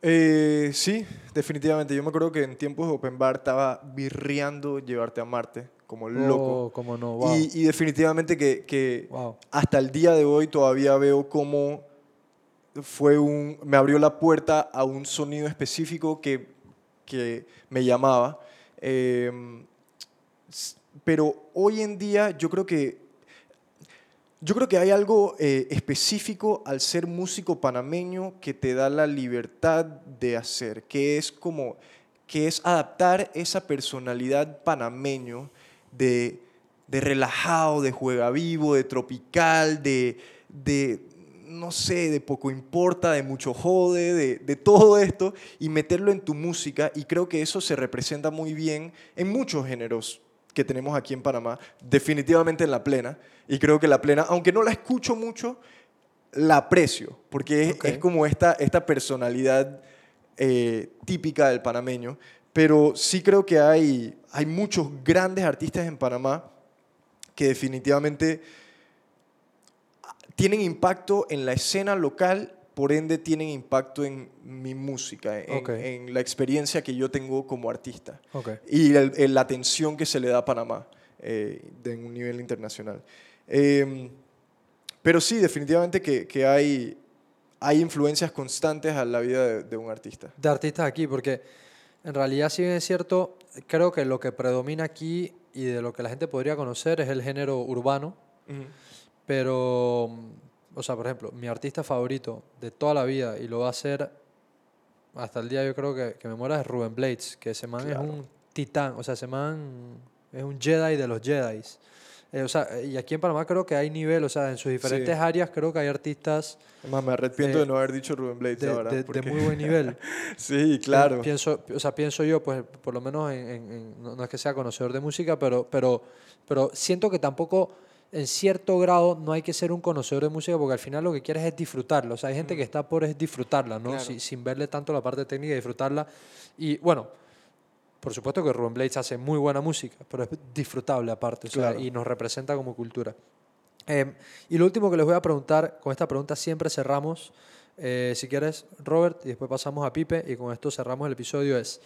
Eh, sí, definitivamente. Yo me acuerdo que en tiempos de Open Bar estaba birreando llevarte a Marte, como loco. Oh, como no, wow. Y, y definitivamente que, que wow. hasta el día de hoy todavía veo cómo fue un, me abrió la puerta a un sonido específico que, que me llamaba. Eh, s- pero hoy en día yo creo que yo creo que hay algo eh, específico al ser músico panameño que te da la libertad de hacer, que es como que es adaptar esa personalidad panameño de, de relajado, de juega vivo, de tropical, de, de no sé, de poco importa, de mucho jode, de, de todo esto y meterlo en tu música. Y creo que eso se representa muy bien en muchos géneros que tenemos aquí en Panamá, definitivamente en la plena. Y creo que la plena, aunque no la escucho mucho, la aprecio, porque es, como esta, esta personalidad eh, típica del panameño. Pero sí creo que hay, hay muchos grandes artistas en Panamá que definitivamente tienen impacto en la escena local, por ende tienen impacto en mi música, en, la experiencia que yo tengo como artista. Y el- el- la atención que se le da a Panamá eh, de un nivel internacional. Eh, pero sí, definitivamente que, que hay, hay influencias constantes a la vida de, de un artista. De artistas aquí, porque en realidad, si bien es cierto, creo que lo que predomina aquí y de lo que la gente podría conocer es el género urbano, pero, o sea, por ejemplo, mi artista favorito de toda la vida, y lo va a ser hasta el día yo creo que, que me muera, es Ruben Blades, que ese man Claro. es un titán, o sea, ese man es un Jedi de los Jedis. Eh, o sea, y aquí en Panamá creo que hay nivel, o sea, en sus diferentes Sí. áreas creo que hay artistas Además, me arrepiento De- de, no haber dicho Rubén Blades de, ahora. de- de porque- muy buen nivel. sí, claro. Pienso, o sea, pienso yo, pues por lo menos en, en- en- no es que sea conocedor de música, pero, pero, pero siento que tampoco en cierto grado no hay que ser un conocedor de música porque al final lo que quieres es disfrutarla. O sea, hay gente que está por es disfrutarla, ¿no? Claro. Si- sin verle tanto la parte técnica y disfrutarla. Y bueno, por supuesto que Rubén Blades hace muy buena música, pero es disfrutable aparte, o sea, Claro. y nos representa como cultura. Eh, y lo último que les voy a preguntar, con esta pregunta siempre cerramos, eh, si quieres, Robert, y después pasamos a Pipe, y con esto cerramos el episodio, es,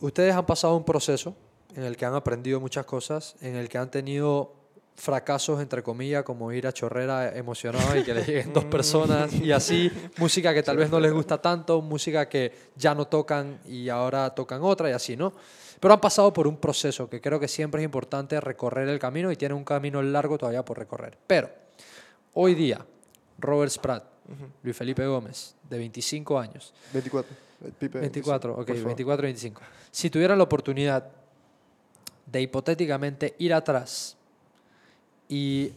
ustedes han pasado un proceso en el que han aprendido muchas cosas, en el que han tenido fracasos, entre comillas, como ir a Chorrera emocionado y que les lleguen dos personas y así, música que tal vez no les gusta tanto, música que ya no tocan y ahora tocan otra y así, ¿no? Pero han pasado por un proceso que creo que siempre es importante recorrer el camino y tienen un camino largo todavía por recorrer. Pero hoy día, Robert Spratt, Luis Felipe Gómez, de 25 años, 24. eh, Pipe, 24, ok, por favor. 24, 25. Si tuvieran la oportunidad de hipotéticamente ir atrás y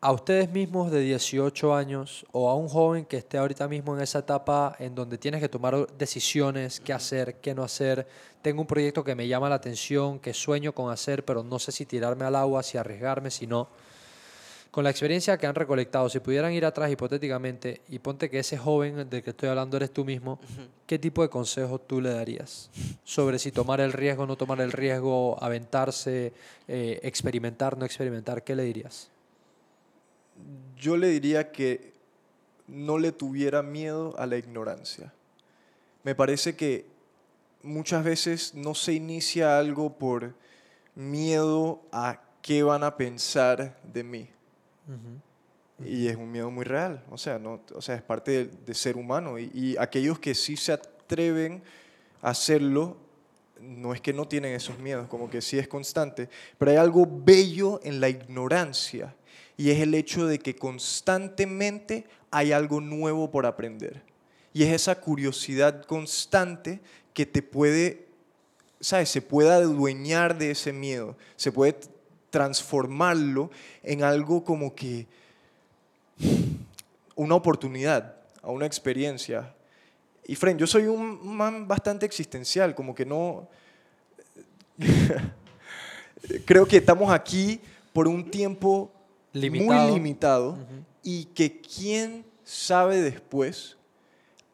a ustedes mismos de 18 años o a un joven que esté ahorita mismo en esa etapa en donde tienes que tomar decisiones, qué hacer, qué no hacer, tengo un proyecto que me llama la atención, que sueño con hacer, pero no sé si tirarme al agua, si arriesgarme, si no. Con la experiencia que han recolectado, si pudieran ir atrás hipotéticamente y ponte que ese joven del que estoy hablando eres tú mismo, ¿qué tipo de consejo tú le darías sobre si tomar el riesgo, no tomar el riesgo, aventarse, eh, experimentar, no experimentar? ¿Qué le dirías? Yo le diría que no le tuviera miedo a la ignorancia. Me parece que muchas veces no se inicia algo por miedo a qué van a pensar de mí. Y es un miedo muy real, o sea, no, o sea es parte de, de ser humano. Y, y aquellos que sí se atreven a hacerlo, no es que no tienen esos miedos, como que sí es constante, pero hay algo bello en la ignorancia y es el hecho de que constantemente hay algo nuevo por aprender. Y es esa curiosidad constante que te puede, ¿sabes? Se puede adueñar de ese miedo, se puede transformarlo en algo como que una oportunidad, a una experiencia. Y Fren, yo soy un man bastante existencial, como que no... Creo que estamos aquí por un tiempo Limitado. muy limitado y que quién sabe después.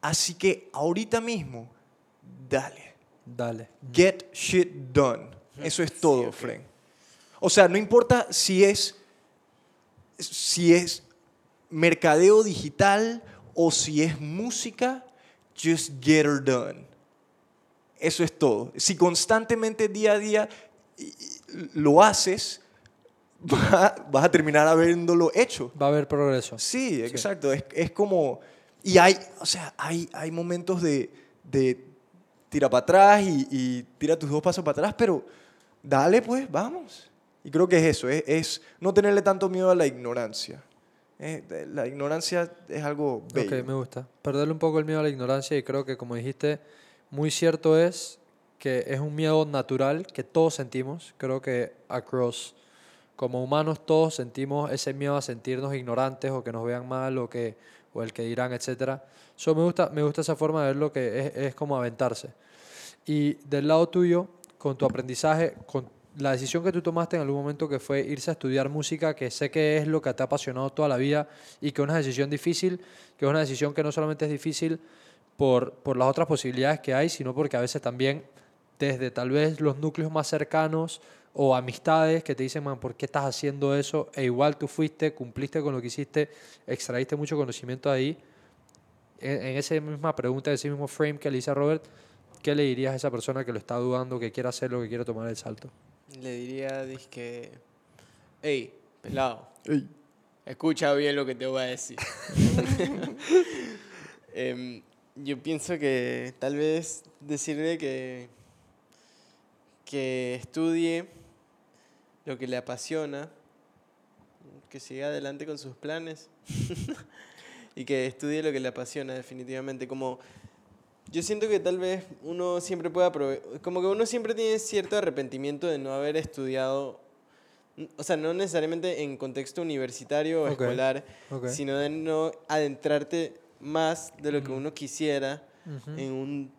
Así que ahorita mismo, dale. Dale. Get shit done. Eso es todo, ok. Fren. O sea, no importa si es, si es mercadeo digital o si es música, just get her done. Eso es todo. Si constantemente día a día lo haces, va- vas a terminar habiéndolo hecho. Va a haber progreso. Sí, exacto. Es, es como. Y hay, o sea, hay, hay momentos de, de tira para atrás y, y tira tus dos pasos para atrás, pero dale, pues, vamos. Y creo que es eso, es, es no tenerle tanto miedo a la ignorancia. Eh, la ignorancia es algo bello. Ok, me gusta. Perderle un poco el miedo a la ignorancia y creo que, como dijiste, muy cierto es que es un miedo natural que todos sentimos. Creo que across, como humanos, todos sentimos ese miedo a sentirnos ignorantes o que nos vean mal o, que, o el que dirán, etc. So, me, gusta, me gusta esa forma de verlo que es, es como aventarse. Y del lado tuyo, con tu aprendizaje, con la decisión que tú tomaste en algún momento que fue irse a estudiar música, que sé que es lo que te ha apasionado toda la vida y que es una decisión difícil, que es una decisión que no solamente es difícil por, por las otras posibilidades que hay, sino porque a veces también desde tal vez los núcleos más cercanos o amistades que te dicen, man, ¿por qué estás haciendo eso? E igual tú fuiste, cumpliste con lo que hiciste, extraíste mucho conocimiento ahí. En, en esa misma pregunta, en ese mismo frame que le hice a Robert, ¿qué le dirías a esa persona que lo está dudando, que quiere hacerlo, que quiere tomar el salto? Le diría, que hey, pelado, Ey, escucha bien lo que te voy a decir. Em, yo pienso que tal vez decirle que, que estudie lo que le apasiona, que siga adelante con sus planes y que estudie lo que le apasiona definitivamente. Como yo siento que tal vez uno siempre pueda como que uno siempre tiene cierto arrepentimiento de no haber estudiado, o sea, no necesariamente en contexto universitario o Ok, escolar, ok. sino de no adentrarte más de lo que uno quisiera Ujú. en un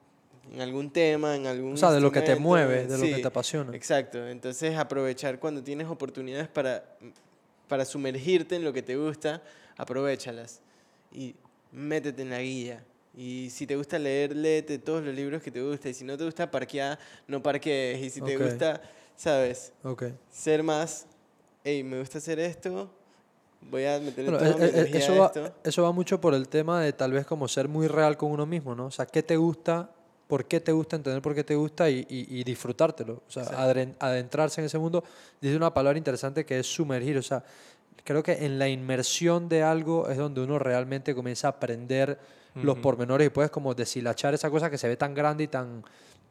en algún tema, en algún O sea, de lo que te mueve, de lo que sí, te apasiona. Exacto, entonces aprovechar cuando tienes oportunidades para, para sumergirte en lo que te gusta, aprovechalas y métete en la guía. Y si te gusta leer, léete todos los libros que te gustan. Y si no te gusta parquear, no parquees. Y si te Ok. gusta, ¿sabes? Ok. Ser más, hey, me gusta hacer esto, voy a meterle Bueno, toda mi eh, eh, energía eso, a va, esto. eso va mucho por el tema de tal vez como ser muy real con uno mismo, ¿no? O sea, ¿qué te gusta? ¿Por qué te gusta? Entender por qué te gusta y, y- y disfrutártelo. O sea, Exacto. adentrarse en ese mundo. Dice una palabra interesante que es sumergir. O sea, creo que en la inmersión de algo es donde uno realmente comienza a aprender los pormenores y puedes como deshilachar esa cosa que se ve tan grande y tan,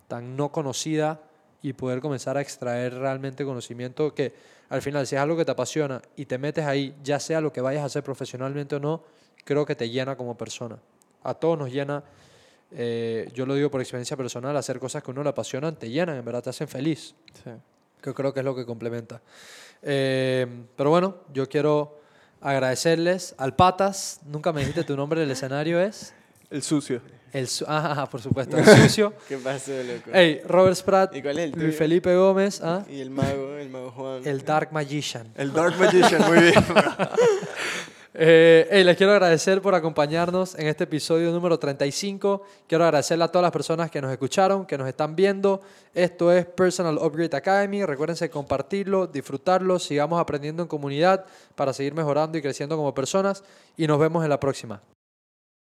tan no conocida y poder comenzar a extraer realmente conocimiento que al final si es algo que te apasiona y te metes ahí, ya sea lo que vayas a hacer profesionalmente o no, creo que te llena como persona. A todos nos llena, eh, yo lo digo por experiencia personal, hacer cosas que a uno le apasionan te llenan, en verdad te hacen feliz sí. que creo que es lo que complementa. Eh, pero bueno, yo quiero agradecerles al Patas, nunca me dijiste tu nombre del escenario, es El sucio. el su- ah, por supuesto, el sucio. ¿Qué pasó, loco? Hey, Robert Spratt, ¿Y cuál es el Luis tuyo? Felipe Gómez, ah, Y el mago, el mago Juan. el Dark Magician. El Dark Magician, muy bien. Eh, hey, les quiero agradecer por acompañarnos en este episodio número 35. Quiero agradecerle a todas las personas que nos escucharon, que nos están viendo. Esto es Personal Upgrade Academy. Recuérdense compartirlo, disfrutarlo. Sigamos aprendiendo en comunidad para seguir mejorando y creciendo como personas. Y nos vemos en la próxima.